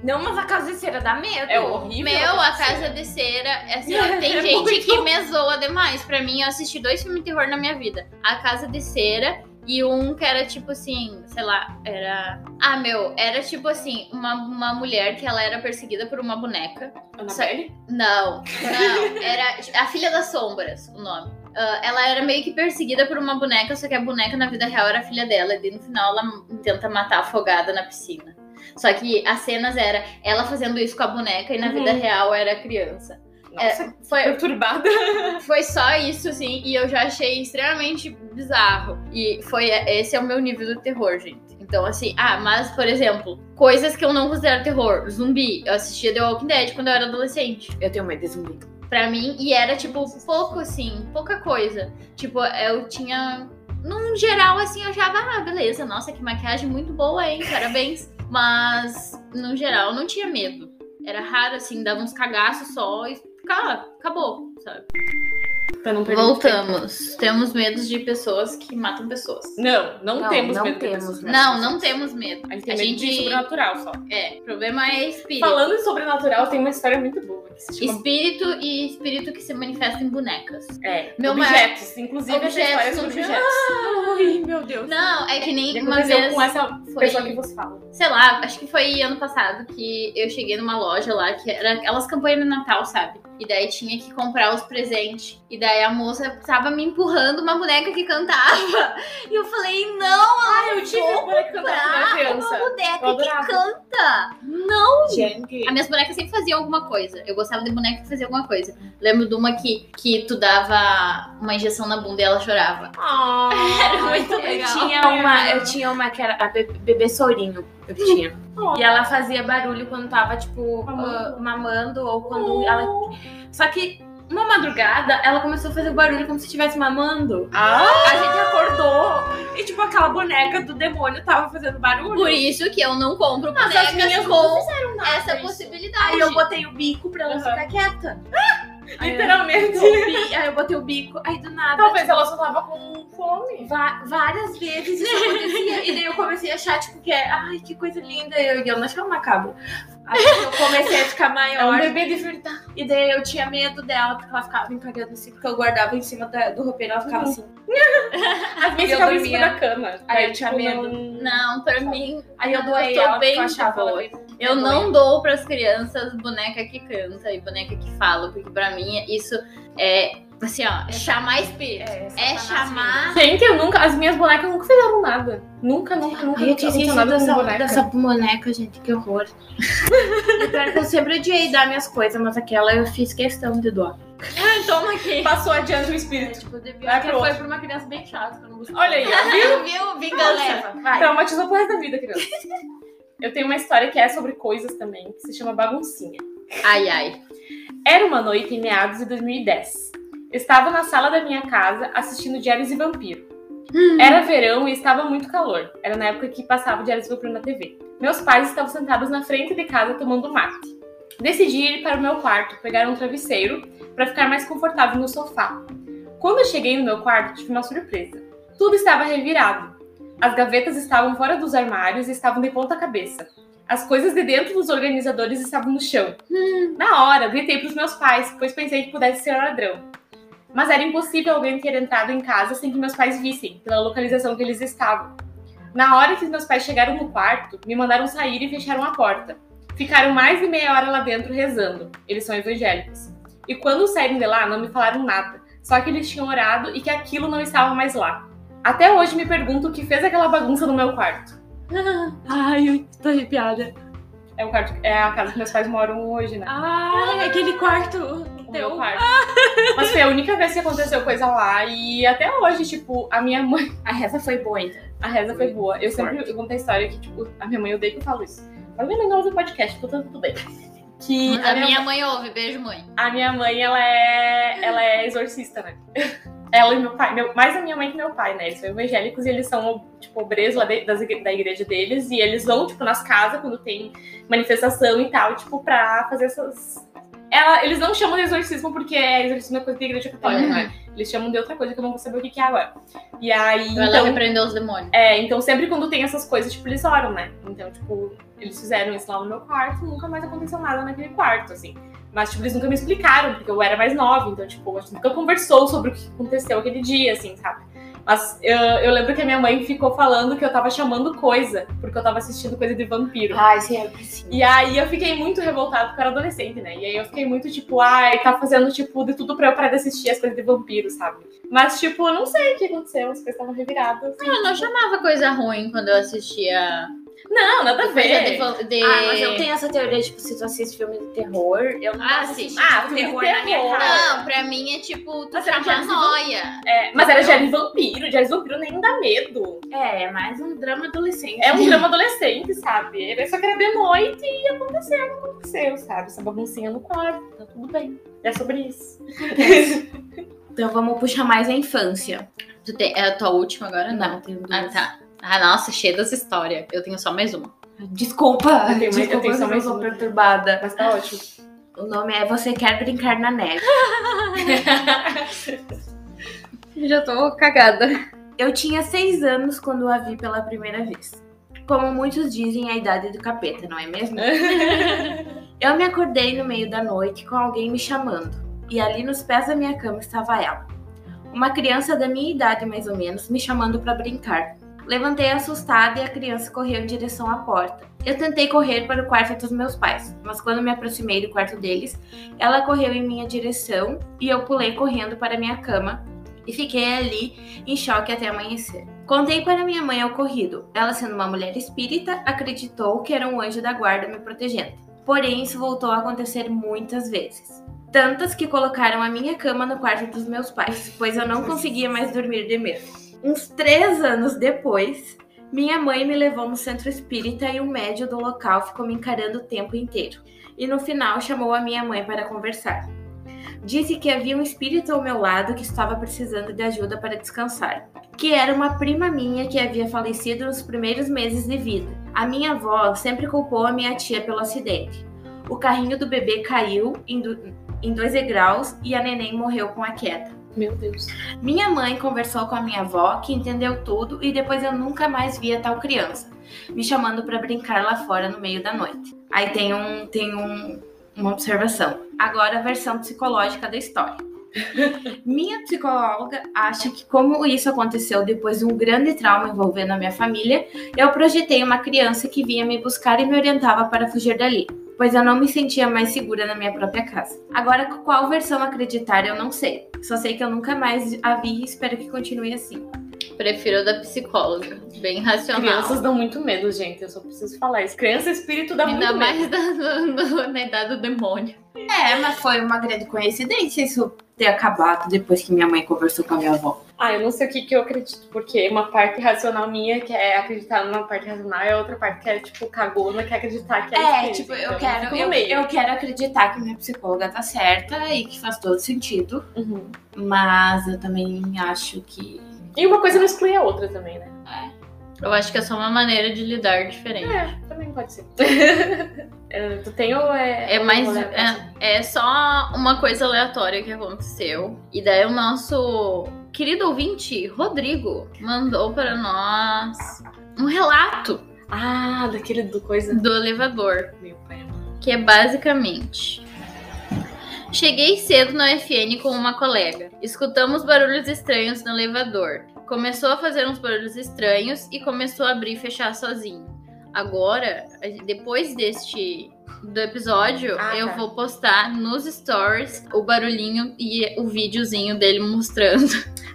Não, mas a casa de cera dá medo. É horrível. Meu, a casa de cera, assim, *laughs* ó, tem É gente muito. que me zoa demais. Pra mim, eu assisti dois filmes de terror na minha vida. A Casa de Cera e um que era tipo assim, sei lá, era... Ah, meu, era tipo assim, uma, uma mulher que ela era perseguida por uma boneca. Annabelle? Não, não, era A Filha das Sombras, o nome. Ah, ela era meio que perseguida por uma boneca, só que a boneca na vida real era a filha dela. E no final ela tenta matar afogada na piscina. Só que as cenas era ela fazendo isso com a boneca e na Uhum. vida real era a criança. Nossa, É, foi, perturbada. *laughs* foi só isso, assim, e eu já achei extremamente bizarro. E foi esse é o meu nível do terror, gente. Então, assim, ah, mas, por exemplo, coisas que eu não considero terror. Zumbi. Eu assistia The Walking Dead quando eu era adolescente. Eu tenho medo de zumbi. Pra mim, e era, tipo, pouco, assim, pouca coisa. Tipo, eu tinha. Num geral, assim, eu achava, ah, beleza, nossa, que maquiagem muito boa, hein? Parabéns. Mas, no geral, eu não tinha medo. Era raro, assim, dava uns cagaços só e ficava, acabou, sabe? Pra não perder. Voltamos. Temos medos de pessoas que matam pessoas. Não, não, Não, temos não medo de temos, pessoas né? Não, não temos medo. A gente tem A medo de gente- sobrenatural só. É, o problema é espírito. Falando em sobrenatural, tem uma história muito boa que se chama Espírito e espírito que se manifesta em bonecas. é, Meu objetos. Inclusive, essa Objetos história é sobre objetos. Ai, meu Deus. Não, é que nem E uma vez. com essa foi- pessoa que você fala. sei lá, acho que foi ano passado que eu cheguei numa loja lá que era aquelas campanhas de Natal, sabe? E daí tinha que comprar os presentes. E daí a moça tava me empurrando uma boneca que cantava. E eu falei, não, Ah, eu tive vou uma comprar uma Eu boneca que adorava. canta. Não! Gente. As minhas bonecas sempre faziam alguma coisa. Eu gostava de boneca que fazia alguma coisa. Lembro de uma que, que tu dava uma injeção na bunda e ela chorava. Era muito Eu legal. tinha uma, eu tinha uma que era a be- bebê Sorinho. Eu tinha. Oh. E ela fazia barulho quando tava, tipo, Mamando. ah, mamando ou quando ela. Só que uma madrugada ela começou a fazer barulho como se estivesse mamando. Ah, A gente acordou e, tipo, aquela boneca do demônio tava fazendo barulho. Por isso que eu não compro Mas as bonecas minhas com nada essa isso. possibilidade. Aí eu botei o bico pra ela Aham. ficar quieta. Aí eu- literalmente. o bi- Aí eu botei o bico, aí do nada. Talvez ela só tava com fome. Várias vezes isso acontecia. e daí eu comecei a achar, tipo, que é, ai, que coisa linda. E eu, eu não achava macabro. Aí eu comecei a ficar É um maior. bebê de verdade. E daí eu tinha medo dela, porque ela ficava me cagando assim, porque eu guardava em cima da- do roupeiro, ela ficava Uhum. assim. *laughs* As minhas eu ficavam em cima dormia. da cama. Aí eu tinha tipo, medo. não- Não, pra mim, Aí eu doei tô ela, bem eu de achava ela boa. bem- eu bem não dou pras crianças boneca que canta e boneca que fala, porque pra mim isso é, assim, ó, chamar espírito. É, É Satanás chamar. Gente, eu nunca. As minhas bonecas nunca fizeram nada. Nunca, nunca, nunca. Ai, eu tinha esquecido dessa, boneca. dessa boneca, gente, que horror. *laughs* que eu sempre odiei dar minhas coisas, mas aquela eu fiz questão de doar. Ah, toma aqui. Passou adiante o É, espírito. tipo, devia Vai que pro foi pra uma criança bem chata, que eu não gostei. Olha aí, ó, viu? *laughs* Viu? Vingança. Leva, vai. Traumatizou pro resto da vida, criança. Eu tenho uma história que é sobre coisas também, que se chama Baguncinha. Ai, ai. Era uma noite em meados de 2010. Estava na sala da minha casa assistindo Diários e Vampiro. Era verão e estava muito calor. Era na época que passava Diários e Vampiro na TV. Meus pais estavam sentados na frente de casa tomando mate. Decidi ir para o meu quarto, pegar um travesseiro para ficar mais confortável no sofá. Quando eu cheguei no meu quarto, tive uma surpresa. Tudo estava revirado. As gavetas estavam fora dos armários e estavam de ponta cabeça. As coisas de dentro dos organizadores estavam no chão. Na hora, gritei para os meus pais, pois pensei que pudesse ser ladrão. Mas era impossível alguém ter entrado em casa sem que meus pais vissem, pela localização que eles estavam. Na hora que meus pais chegaram no quarto, me mandaram sair e fecharam a porta. Ficaram mais de meia hora lá dentro rezando. Eles são evangélicos. E quando saíram de lá, não me falaram nada. Só que eles tinham orado e que aquilo não estava mais lá. Até hoje me pergunto o que fez aquela bagunça no meu quarto. *laughs* Ai, eu tô arrepiada. É, o quarto, é a casa que meus pais moram hoje, né? Ai, aquele quarto. O Teu. meu quarto. *laughs* Mas foi a única vez que aconteceu coisa lá. E até hoje, tipo, a minha mãe. *laughs* A reza foi boa, então. A reza foi boa. Eu sempre eu conto a história que, tipo, a minha mãe odeia que eu falo isso. Mas minha mãe não ouve o podcast, então tá tudo bem. *laughs* Que A minha mãe ouve, beijo, mãe. A minha mãe, ela é, ela é exorcista, né? Ela e meu pai, meu, mais a minha mãe que meu pai, né? Eles são evangélicos e eles são, tipo, obreiros lá de- das da igreja deles. E eles vão, tipo, nas casas quando tem manifestação e tal, tipo, pra fazer essas. Ela, eles não chamam de exorcismo porque é exorcismo é coisa da igreja católica, Uhum. né? Eles chamam de outra coisa que eu não vou saber o que, que é agora. E aí. Ela então, repreendeu os demônios. é, então sempre quando tem essas coisas, tipo, eles oram, né? Então, tipo, eles fizeram isso lá no meu quarto, nunca mais aconteceu nada naquele quarto, assim. Mas, tipo, eles nunca me explicaram, porque eu era mais nova, então, tipo, a gente nunca conversou sobre o que aconteceu aquele dia, assim, sabe? Mas eu, eu lembro que a minha mãe ficou falando que eu tava chamando coisa, porque eu tava assistindo coisa de vampiro. Ai, sempre sim. E aí eu fiquei muito revoltada, porque eu era adolescente, né? E aí eu fiquei muito, tipo, ai, tá fazendo, tipo, de tudo pra eu parar de assistir as coisas de vampiro, sabe? Mas, tipo, eu não sei o que aconteceu, as coisas estavam reviradas. assim. Eu não chamava coisa ruim quando eu assistia Não, nada a de, ver. vo- de- Ah, mas eu tenho essa teoria, tipo, se tu assiste filme de terror, eu não Ah, assistir Ah, filme de terror na minha terror. casa. Não, pra mim é tipo, tu Mas era chamar Diários de noia. É, mas era Diário de Vampiro. Diário de Vampiro nem dá medo. É, é mais um drama adolescente. É um drama adolescente, sabe? Ele só que era de noite e aconteceu, não aconteceu, sabe? Essa baguncinha no quarto, tá tudo bem. É sobre isso. Então vamos puxar mais a infância. Tu tem, é a tua última agora? Não. Não, tenho Ah, duas. tá. Ah, nossa, cheia das histórias. Eu tenho só mais uma. Desculpa, Eu tenho mais- desculpa eu tenho só mais uma. perturbada. Mas tá ótimo. O nome é Você Quer Brincar na Neve. *laughs* Já tô cagada. Eu tinha seis anos quando a vi pela primeira vez. Como muitos dizem, a idade do capeta, não é mesmo? *laughs* Eu me acordei no meio da noite com alguém me chamando, e ali nos pés da minha cama estava ela. Uma criança da minha idade, mais ou menos, me chamando para brincar. Levantei assustada e a criança correu em direção à porta. Eu tentei correr para o quarto dos meus pais, mas quando me aproximei do quarto deles, ela correu em minha direção e eu pulei correndo para minha cama e fiquei ali em choque até amanhecer. Contei para minha mãe o ocorrido. Ela, sendo uma mulher espírita, acreditou que era um anjo da guarda me protegendo. Porém, isso voltou a acontecer muitas vezes. Tantas que colocaram a minha cama no quarto dos meus pais, pois eu não conseguia mais dormir de medo. Uns três anos depois, minha mãe me levou no centro espírita e o médio do local ficou me encarando o tempo inteiro. E no final chamou a minha mãe para conversar. Disse que havia um espírito ao meu lado que estava precisando de ajuda para descansar. Que era uma prima minha que havia falecido nos primeiros meses de vida. A minha avó sempre culpou a minha tia pelo acidente. O carrinho do bebê caiu em, em dois degraus e a neném morreu com a queda. Meu Deus. Minha mãe conversou com a minha avó, que entendeu tudo, e depois eu nunca mais vi a tal criança, me chamando para brincar lá fora no meio da noite. Aí tem um tem um, uma observação. Agora a versão psicológica da história. *laughs* Minha psicóloga acha que como isso aconteceu depois de um grande trauma envolvendo a minha família, eu projetei uma criança que vinha me buscar e me orientava para fugir dali, pois eu não me sentia mais segura na minha própria casa. Agora, qual versão acreditar eu não sei. Só sei que eu nunca mais a vi e espero que continue assim. Prefiro da psicóloga. Bem racional. Crianças dão muito medo, gente. Eu só preciso falar isso. Criança espírito dá Ainda muito mais medo. da- do- do- na idade do demônio. É, mas foi uma grande coincidência isso ter acabado depois que minha mãe conversou com a minha avó. Ah, eu não sei o que, que eu acredito, porque uma parte racional minha que é acreditar numa parte racional e a outra parte que é, tipo, cagona, que é acreditar que é É, tipo, eu Então, quero, eu, eu quero acreditar que minha psicóloga tá certa e que faz todo sentido, Uhum. mas eu também acho que. E uma coisa não exclui a outra também, né? Eu acho que é só uma maneira de lidar diferente. É, também pode ser. *laughs* É, tu tem ou é. É mais. aleatório? É, é só uma coisa aleatória que aconteceu. E daí o nosso querido ouvinte, Rodrigo, mandou para nós um relato Ah, daquele do coisa. do elevador. Meu pai. que é basicamente. Cheguei cedo no FN com uma colega. Escutamos barulhos estranhos no elevador. Começou a fazer uns barulhos estranhos e começou a abrir e fechar sozinho. Agora, depois deste do episódio, Ah, eu tá. vou postar nos stories o barulhinho e o videozinho dele mostrando.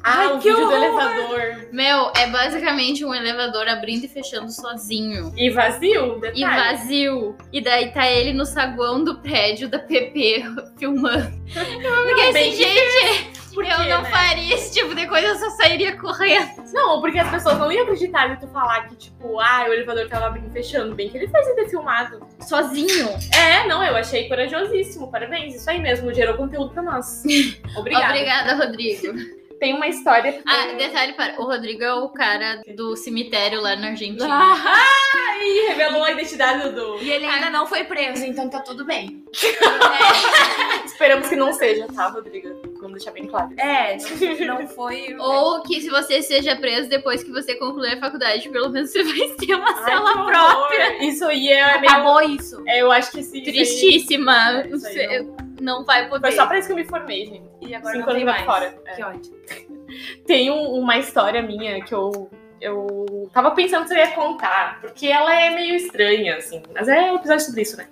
Ah, Ai, o que vídeo do horror! elevador. Meu, é basicamente um elevador abrindo e fechando sozinho. E vazio, detalhe. E vazio. E daí tá ele no saguão do prédio da PP *laughs* filmando. *laughs* Porque bem assim, gente, Por eu quê, não né? faria esse tipo de coisa, eu só sairia correndo. Não, porque as pessoas não iam acreditar em tu falar que, tipo, ah, o elevador tava abrindo e fechando. Bem que ele fez ele ter filmado. Sozinho. É, não, eu achei corajosíssimo. Parabéns, isso aí mesmo. Gerou conteúdo pra nós. *laughs* Obrigada. Obrigada, Rodrigo. Tem uma história. que Ah, detalhe para. O Rodrigo é o cara do cemitério lá na Argentina. Ah, Ih, revelou a identidade do. E ele ainda não foi preso, então tá tudo bem. *laughs* Esperamos que não seja, tá, Rodriga? Vamos deixar bem claro. É, não foi. *laughs* Ou que se você seja preso depois que você concluir a faculdade, pelo menos você vai ter uma Ai, que cela horror. própria. Isso aí é meio. Acabou isso. É, eu acho que sim. aí- Tristíssima. É, isso aí Você não vai poder. Foi só pra isso que eu me formei, gente. E agora Cinco não tem mais. fora. É. Que ódio. *laughs* Tem um- uma história minha que eu, eu tava pensando se eu ia contar, porque ela é meio estranha, assim. Mas é um episódio sobre isso, né?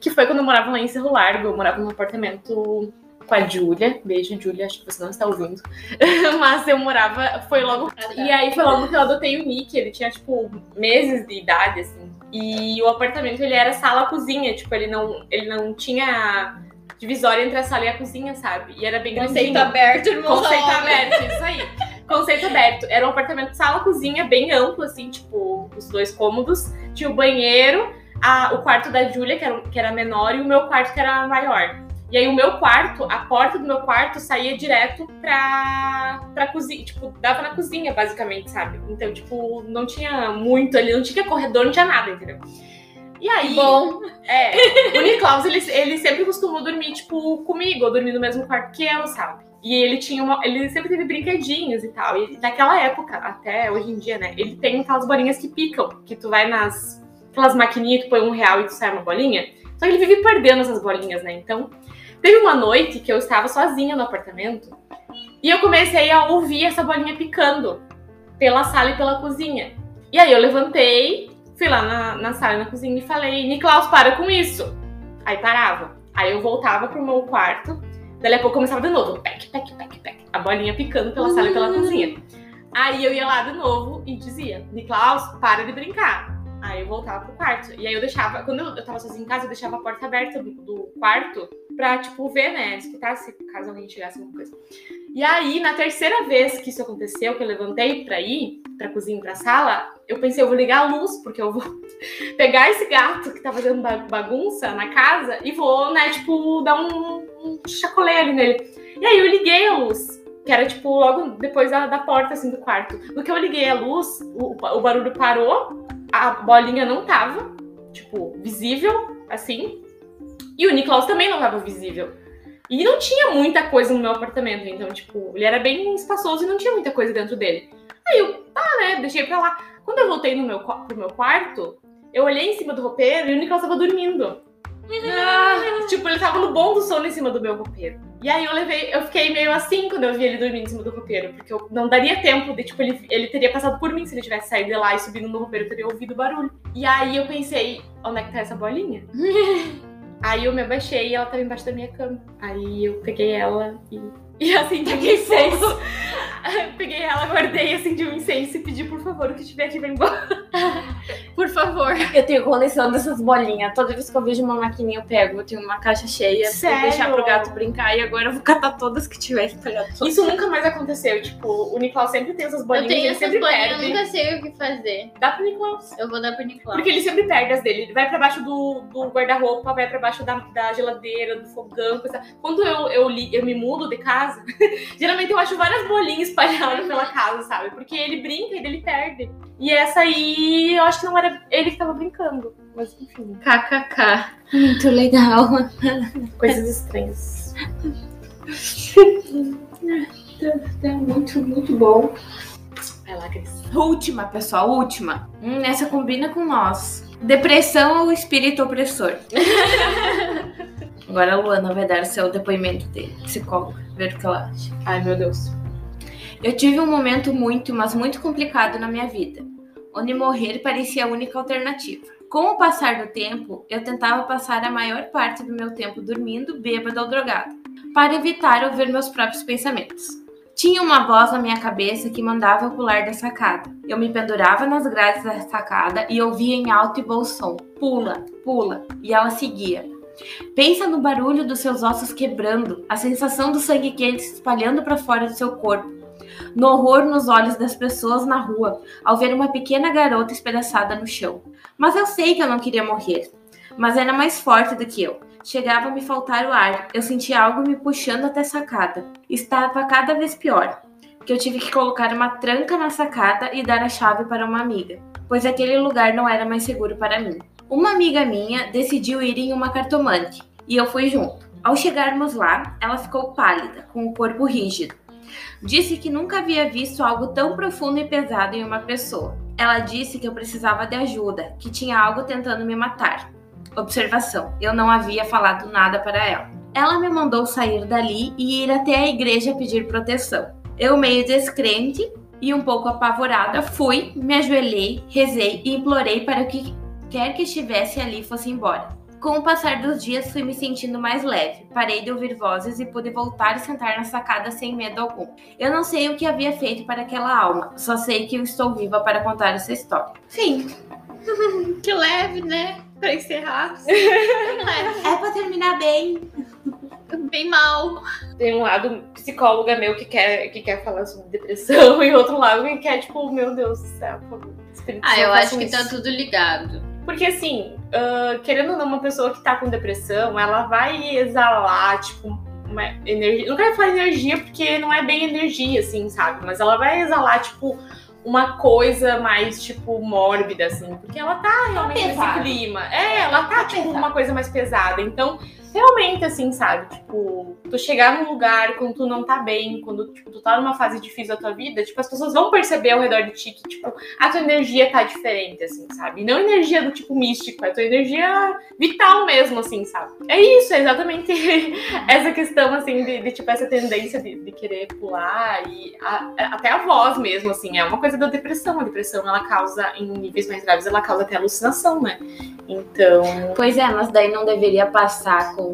Que foi quando eu morava lá em Cerro Largo. Eu morava num apartamento com a Júlia. Beijo, Júlia, acho que você não está ouvindo. *laughs* Mas eu morava, foi logo. E aí foi logo que eu adotei o Nick. Ele tinha, tipo, meses de idade, assim. E o apartamento, ele era sala-cozinha. Tipo, ele não, ele não tinha divisória entre a sala e a cozinha, sabe? E era bem grandinho. aberto, irmão. Conceito aberto, isso aí. Conceito aberto. Era um apartamento sala-cozinha bem amplo, assim, tipo, os dois cômodos. Tinha o banheiro, a- o quarto da Júlia, que era, que era menor, e o meu quarto, que era maior. E aí o meu quarto, a porta do meu quarto saía direto pra, pra cozinha. Tipo, dava na cozinha, basicamente, sabe? Então, tipo, não tinha muito ali, não tinha corredor, não tinha nada, entendeu? E aí. Bom, É, o Niklaus, ele, ele sempre costumou dormir, tipo, comigo, ou dormir no mesmo quarto que eu, sabe? E ele tinha uma. Ele sempre teve brinquedinhos e tal. E naquela época, até hoje em dia, né? Ele tem aquelas bolinhas que picam, que tu vai nas. Aquelas maquininhas, tu põe um real e tu sai uma bolinha. Só que ele vive perdendo essas bolinhas, né? Então, teve uma noite que eu estava sozinha no apartamento e eu comecei a ouvir essa bolinha picando pela sala e pela cozinha. E aí eu levantei, fui lá na, na sala e na cozinha e falei, Niklaus, para com isso. Aí parava. Aí eu voltava pro meu quarto, daí a pouco começava de novo, pec, pec, pec, pec. A bolinha picando pela sala e pela cozinha. Aí eu ia lá de novo e dizia, Niklaus, para de brincar. Aí eu voltava pro quarto. E aí eu deixava, quando eu, tava sozinha em casa, eu deixava a porta aberta do, do quarto pra, tipo, ver, né? Escutar se caso alguém chegasse alguma coisa. E aí, na terceira vez que isso aconteceu, que eu levantei pra ir pra cozinha pra sala, eu pensei, eu vou ligar a luz, porque eu vou *laughs* pegar esse gato que tá fazendo ba- bagunça na casa e vou, né, tipo, dar um, um chacoleio ali nele. E aí eu liguei a luz. Que era, tipo, logo depois da, da porta, assim, do quarto. No que eu liguei a luz, o, o barulho parou, a bolinha não tava, tipo, visível, assim. E o Niklaus também não tava visível. E não tinha muita coisa no meu apartamento, então, tipo, ele era bem espaçoso e não tinha muita coisa dentro dele. Aí eu, tá, né, deixei pra lá. Quando eu voltei no meu, pro meu quarto, eu olhei em cima do roupeiro e o Niklaus tava dormindo. Ah, tipo, ele tava no bom do sono em cima do meu roupeiro. E aí eu levei, eu fiquei meio assim quando eu vi ele dormindo em cima do roupeiro, porque eu não daria tempo de, tipo, ele, ele teria passado por mim se ele tivesse saído de lá e subido no roupeiro, eu teria ouvido o barulho. E aí eu pensei, onde é que tá essa bolinha? *laughs* aí eu me abaixei e ela tava embaixo da minha cama. Aí eu peguei ela e, e acendi um incenso. *laughs* peguei ela, guardei, acendi um incenso e pedi, por favor, o que tiver aqui vai embora. *laughs* Por favor. Eu tenho coleção dessas bolinhas. Toda vez que eu vejo uma maquininha, eu pego. Eu tenho uma caixa cheia Sério? pra deixar pro gato brincar. E agora eu vou catar todas que tiver espalhado. Isso nunca mais aconteceu. Tipo, o Nicolau sempre tem essas Eu bolinhas tenho e ele essas sempre bolinhas, eu perde. nunca sei o que fazer. Dá pro Nicolau. Eu vou dar pro Nicolau. Porque ele sempre perde as dele. Ele vai pra baixo do, do guarda-roupa, vai pra baixo da, da geladeira, do fogão, coisa. Quando eu, eu, li- eu me mudo de casa, *laughs* geralmente eu acho várias bolinhas espalhadas pela casa, sabe? Porque ele brinca e ele perde. E essa aí, eu acho que não era ele que tava brincando. Mas enfim, KKK. Muito legal. coisas estranhas. É muito, muito bom. Vai lá, Cris. Última, pessoal, última. Hum, essa combina com nós. Depressão ou espírito opressor? *laughs* Agora a Luana vai dar o seu depoimento de psicóloga, ver o que ela acha. Ai, meu Deus. Eu tive um momento muito, mas muito complicado na minha vida, onde morrer parecia a única alternativa. Com o passar do tempo, eu tentava passar a maior parte do meu tempo dormindo, bêbada ou drogada, para evitar ouvir meus próprios pensamentos. Tinha uma voz na minha cabeça que mandava eu pular da sacada. Eu me pendurava nas grades da sacada e ouvia em alto e bom som: pula, pula, e ela seguia. Pensa no barulho dos seus ossos quebrando, a sensação do sangue quente se espalhando para fora do seu corpo, no horror nos olhos das pessoas na rua ao ver uma pequena garota espedaçada no chão. Mas eu sei que eu não queria morrer. Mas era mais forte do que eu. Chegava a me faltar o ar. Eu sentia algo me puxando até a sacada. Estava cada vez pior. Que eu tive que colocar uma tranca na sacada e dar a chave para uma amiga, pois aquele lugar não era mais seguro para mim. Uma amiga minha decidiu ir em uma cartomante e eu fui junto. Ao chegarmos lá, ela ficou pálida, com o corpo rígido. Disse que nunca havia visto algo tão profundo e pesado em uma pessoa. Ela disse que eu precisava de ajuda, que tinha algo tentando me matar. Observação: eu não havia falado nada para ela. Ela me mandou sair dali e ir até a igreja pedir proteção. Eu, meio descrente e um pouco apavorada, fui, me ajoelhei, rezei e implorei para que quer que estivesse ali fosse embora. Com o passar dos dias, fui me sentindo mais leve. Parei de ouvir vozes e pude voltar e sentar na sacada sem medo algum. Eu não sei o que havia feito para aquela alma, só sei que eu estou viva para contar essa história. Fim. *laughs* Que leve, né? Pra encerrar. É para terminar bem. Bem mal. Tem um lado psicóloga meu que quer, que quer falar sobre depressão *laughs* e outro lado que quer, tipo, meu Deus do céu, Ah, eu acho que isso. tá tudo ligado. Porque assim, ah, querendo ou não, uma pessoa que tá com depressão, ela vai exalar, tipo, uma energia. Não quero falar energia porque não é bem energia, assim, sabe? Mas ela vai exalar, tipo, uma coisa mais, tipo, mórbida, assim. Porque ela tá realmente nesse pesado. clima. É, ela tá, Tá tipo, pesado. uma coisa mais pesada. Então, realmente, assim, sabe? Tipo, tu chegar num lugar quando tu não tá bem, quando tipo, tu tá numa fase difícil da tua vida, tipo, as pessoas vão perceber ao redor de ti que, tipo, a tua energia tá diferente, assim, sabe? Não energia do tipo místico, é tua energia vital mesmo, assim, sabe? É isso, é exatamente *laughs* essa questão, assim, de, de, tipo, essa tendência de, de querer pular e a- até a voz mesmo, assim, é uma coisa da depressão. A depressão, ela causa, em níveis mais graves, ela causa até alucinação, né? Então, Pois é, mas daí não deveria passar com.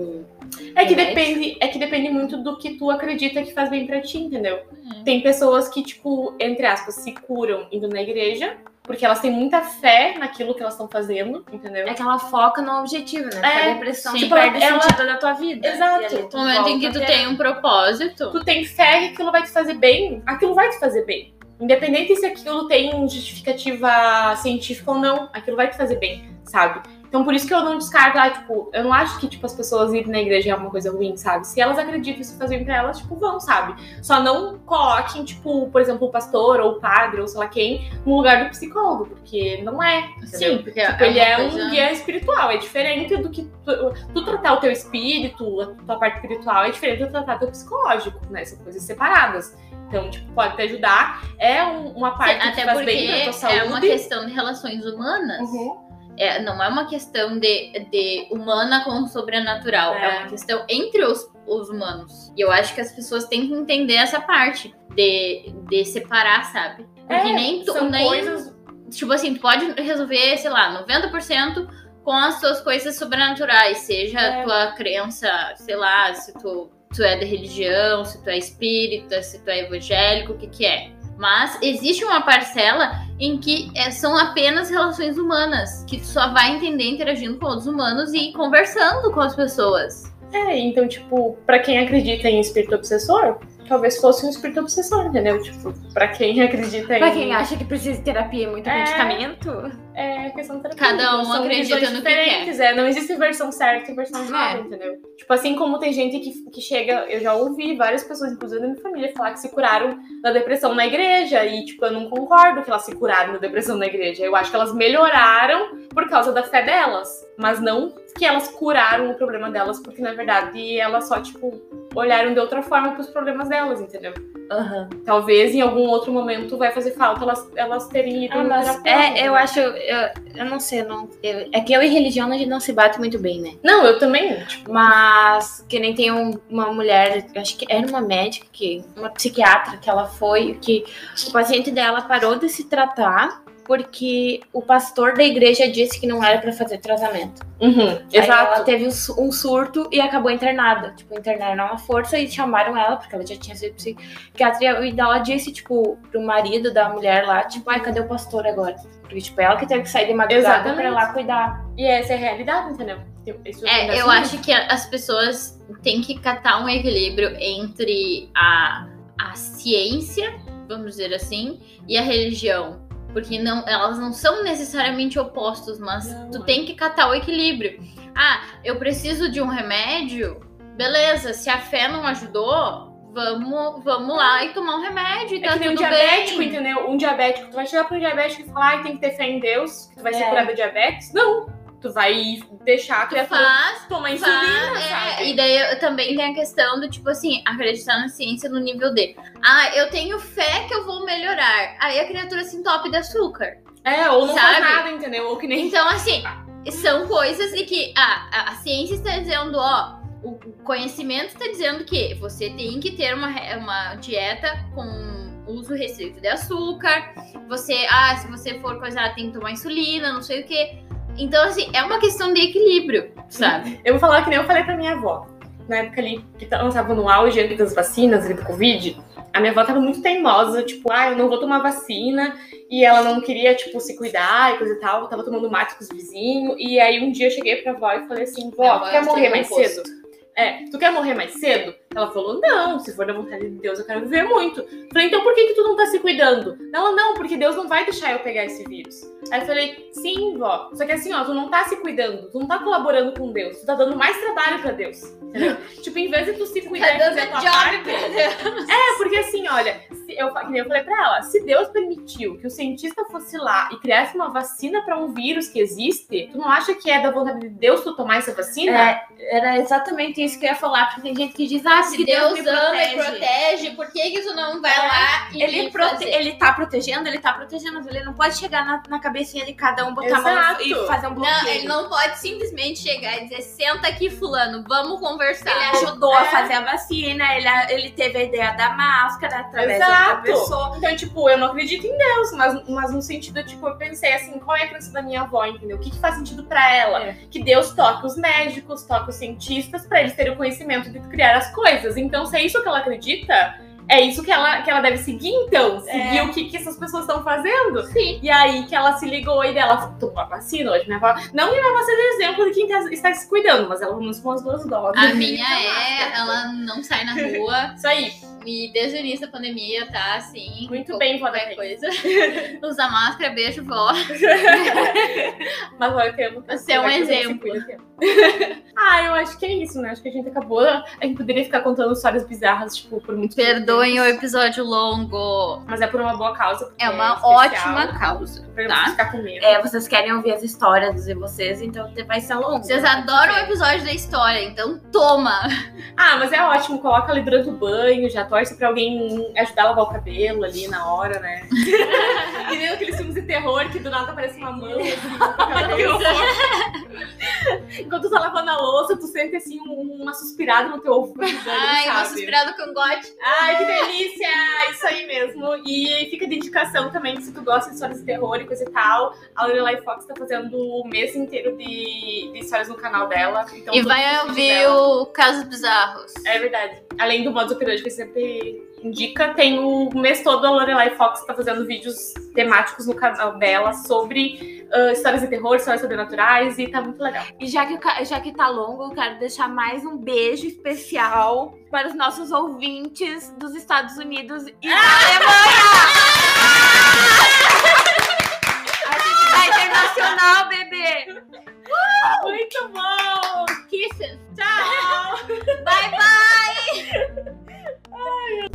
É que depende, é que depende muito do que tu acredita que faz bem pra ti, entendeu? Hum. Tem pessoas que, tipo, entre aspas, se curam indo na igreja, porque elas têm muita fé naquilo que elas estão fazendo, entendeu? É que ela foca no objetivo, né? É, a depressão Tipo, perde ela- o sentido da tua vida. Exato. No momento em que tu tem um propósito, tu tem fé que aquilo vai te fazer bem, aquilo vai te fazer bem. Independente se aquilo tem justificativa científica ou não, aquilo vai te fazer bem, sabe? Então por isso que eu não descarto, ah, tipo, eu não acho que tipo, as pessoas irem na igreja é uma coisa ruim, sabe? Se elas acreditam isso fazer bem pra elas, tipo, vão, sabe? Só não coloquem, tipo, por exemplo, o pastor ou o padre ou sei lá quem, no lugar do psicólogo, porque não é. sim, porque Tipo, ele é uma um coisa- guia espiritual, é diferente do que tu, tu tratar o teu espírito, a tua parte espiritual, é diferente do tratar teu psicológico, né? São coisas separadas. Então, tipo, pode te ajudar. É um- uma parte que Até faz bem pra tua saúde. é uma questão de relações humanas. Uhum. É, não é uma questão de, de humana com sobrenatural. É. É. uma questão entre os, os humanos. E eu acho que as pessoas têm que entender essa parte de, de separar, sabe? Porque É, nem tu. são Nem, coisas. Tipo assim, tu pode resolver, sei lá, 90% com as tuas coisas sobrenaturais. Seja É. tua crença, sei lá, se tu, tu é de religião, se tu é espírita, se tu é evangélico, o que que é. Mas existe uma parcela em que é, são apenas relações humanas, que tu só vai entender interagindo com outros humanos e conversando com as pessoas. É, então, tipo, pra quem acredita em espírito obsessor, talvez fosse um espírito obsessor, entendeu? Tipo, pra quem acredita em. Pra quem acha que precisa de terapia e muito É. medicamento. É questão de terapia. Cada um São acredita no que quer. É, não existe versão certa e versão errada, entendeu? Tipo, assim como tem gente que, que chega, eu já ouvi várias pessoas, inclusive da minha família, falar que se curaram da depressão na igreja. E, tipo, eu não concordo que elas se curaram da depressão na igreja. Eu acho que elas melhoraram por causa da fé delas. Mas não que elas curaram o problema delas, porque na verdade elas só, tipo, olharam de outra forma pros problemas delas, entendeu? Aham. Talvez em algum outro momento vai fazer falta elas, elas terem ido Ah, mas é, eu entendeu? acho. Eu, eu não sei, eu não, eu- é que eu e religião a gente não se bate muito bem, né? Não, eu também. Tipo, Mas que nem tem um- uma mulher, eu acho que era uma médica, que, uma psiquiatra que ela foi, que o paciente dela parou de se tratar porque o pastor da igreja disse que não era pra fazer tratamento. uhum, Aí ela exato. teve um su- surto e acabou internada. Tipo, internaram uma força e chamaram ela, porque ela já tinha sido psiquiatra. E daí ela disse, tipo, pro marido da mulher lá, tipo, ai, cadê o pastor agora? Porque, tipo, ela que teve que sair de madrugada Exatamente. pra ir lá cuidar. E essa é a realidade, entendeu? Isso É, eu acho que as pessoas têm que catar um equilíbrio entre a, a ciência, vamos dizer assim, e a religião. Porque não, elas não são necessariamente opostos, mas Não, tu é. tem que catar o equilíbrio. Ah, eu preciso de um remédio? Beleza, se a fé não ajudou, vamos, vamos lá e tomar um remédio e É tá que nem um diabético, bem. entendeu? Um diabético, tu vai chegar pra um diabético e falar, ai, tem que ter fé em Deus, que tu vai ser É. curado da diabetes? Não. Tu vai deixar a criatura Faz, tomar insulina, Faz, é, sabe? e daí eu- também tem a questão do tipo assim, acreditar na ciência no nível D. Ah, eu tenho fé que eu vou melhorar. Aí a criatura se entope de açúcar. É, ou não Sabe? faz nada, entendeu? Ou que nem... Então, assim, são coisas e que ah, a, a ciência está dizendo, ó, o conhecimento está dizendo que você tem que ter uma, uma dieta com uso restrito de açúcar. Você, ah, se você for coisar, tem que tomar insulina, não sei o quê. Então, assim, é uma questão de equilíbrio, sabe? Eu vou falar que nem eu falei pra minha avó. Na época ali, que tava no auge ali das vacinas ali do Covid, a minha avó tava muito teimosa, tipo, ah, eu não vou tomar vacina. E ela não queria, tipo, se cuidar e coisa e tal. Tava tomando mate com os vizinhos. E aí um dia eu cheguei pra avó e falei assim, vó, tu quer morrer mais oposto. cedo? É, tu quer morrer mais cedo? Ela falou, não, se for da vontade de Deus, eu quero viver muito. Falei, então por que, que tu não tá se cuidando? Ela, não, porque Deus não vai deixar eu pegar esse vírus. Aí eu falei, sim, vó. Só que assim, ó, tu não tá se cuidando, tu não tá colaborando com Deus, tu tá dando mais trabalho pra Deus. Entendeu? *laughs* tipo, em vez de tu se cuidar Tá e fazer a tua parte. É, porque assim, olha, eu, eu falei pra ela, se Deus permitiu que o cientista fosse lá e criasse uma vacina pra um vírus que existe, tu não acha que é da vontade de Deus tu tomar essa vacina? É, era exatamente isso que eu ia falar, porque tem gente que diz, ah, se Se Deus, Deus me ama e protege. protege, por que, que tu não vai É, lá e Ele, prote- fazer? ele tá protegendo, ele tá protegendo, mas ele não pode chegar na, na cabecinha de cada um, botar a mão Exato. e fazer um bloqueio. Não, ele não pode simplesmente chegar e dizer, senta aqui, fulano, vamos conversar. Ele ajudou a É. fazer a vacina, ele, ele teve a ideia da máscara através Exato. outra pessoa. Então, tipo, eu não acredito em Deus, mas, mas no sentido, tipo, eu pensei assim, qual é a crença da minha avó, entendeu? O que, que faz sentido pra ela? É. Que Deus toque os médicos, toque os cientistas, pra eles terem o conhecimento de criar as coisas. Então, se é isso que ela acredita, é isso que ela, que ela deve seguir, então. Seguir É. o que, que essas pessoas estão fazendo. Sim. E aí que ela se ligou e dela tomou a vacina hoje. Minha avó. Não que minha avó seja exemplo de quem tá- está se cuidando, mas ela menos com as duas doses. A minha é, ela não sai na rua Isso aí. E desde o início da pandemia tá assim. Muito bem, vó qualquer coisa. *laughs* Usa máscara, beijo, vó. *laughs* Mas olha, eu amo. Você é um exemplo. *laughs* ah, eu acho que é isso, né? Acho que a gente acabou. A gente poderia ficar contando histórias bizarras, tipo, por muito tempo. Perdoem o episódio longo. Mas é por uma boa causa. É uma especial, ótima causa, Pra tá? ficar com medo. É, vocês querem ouvir as histórias de vocês, então vai ser longo. Vocês adoram o episódio da história, então toma! Ah, mas é ótimo. Coloca ali durante o banho, já torce pra alguém ajudar a lavar o cabelo ali na hora, né? *laughs* e nem aqueles filmes de terror que do nada aparece uma mão assim. *laughs* Enquanto tu tá lavando a louça, tu sente assim um- uma suspirada no teu ouvido. *laughs* Ai, uma sabe? suspirada com gote. Ai, que delícia! Isso aí mesmo. E fica de indicação também que se tu gosta de histórias de terror e coisa e tal, a Lorelai Fox tá fazendo o mês inteiro de, de histórias no canal dela. Então, E vai ouvir o Casos Bizarros. É verdade. Além do modo operante que eu sempre indica, tem o mês todo a Lorelai Fox está fazendo vídeos temáticos no canal dela sobre uh, histórias de terror, histórias sobrenaturais e tá muito legal. E já que, já que tá longo, eu quero deixar mais um beijo especial para os nossos ouvintes dos Estados Unidos e da Alemanha! a gente internacional, bebê! Uh! Muito bom! Kisses! Tchau! Bye, bye! Ai,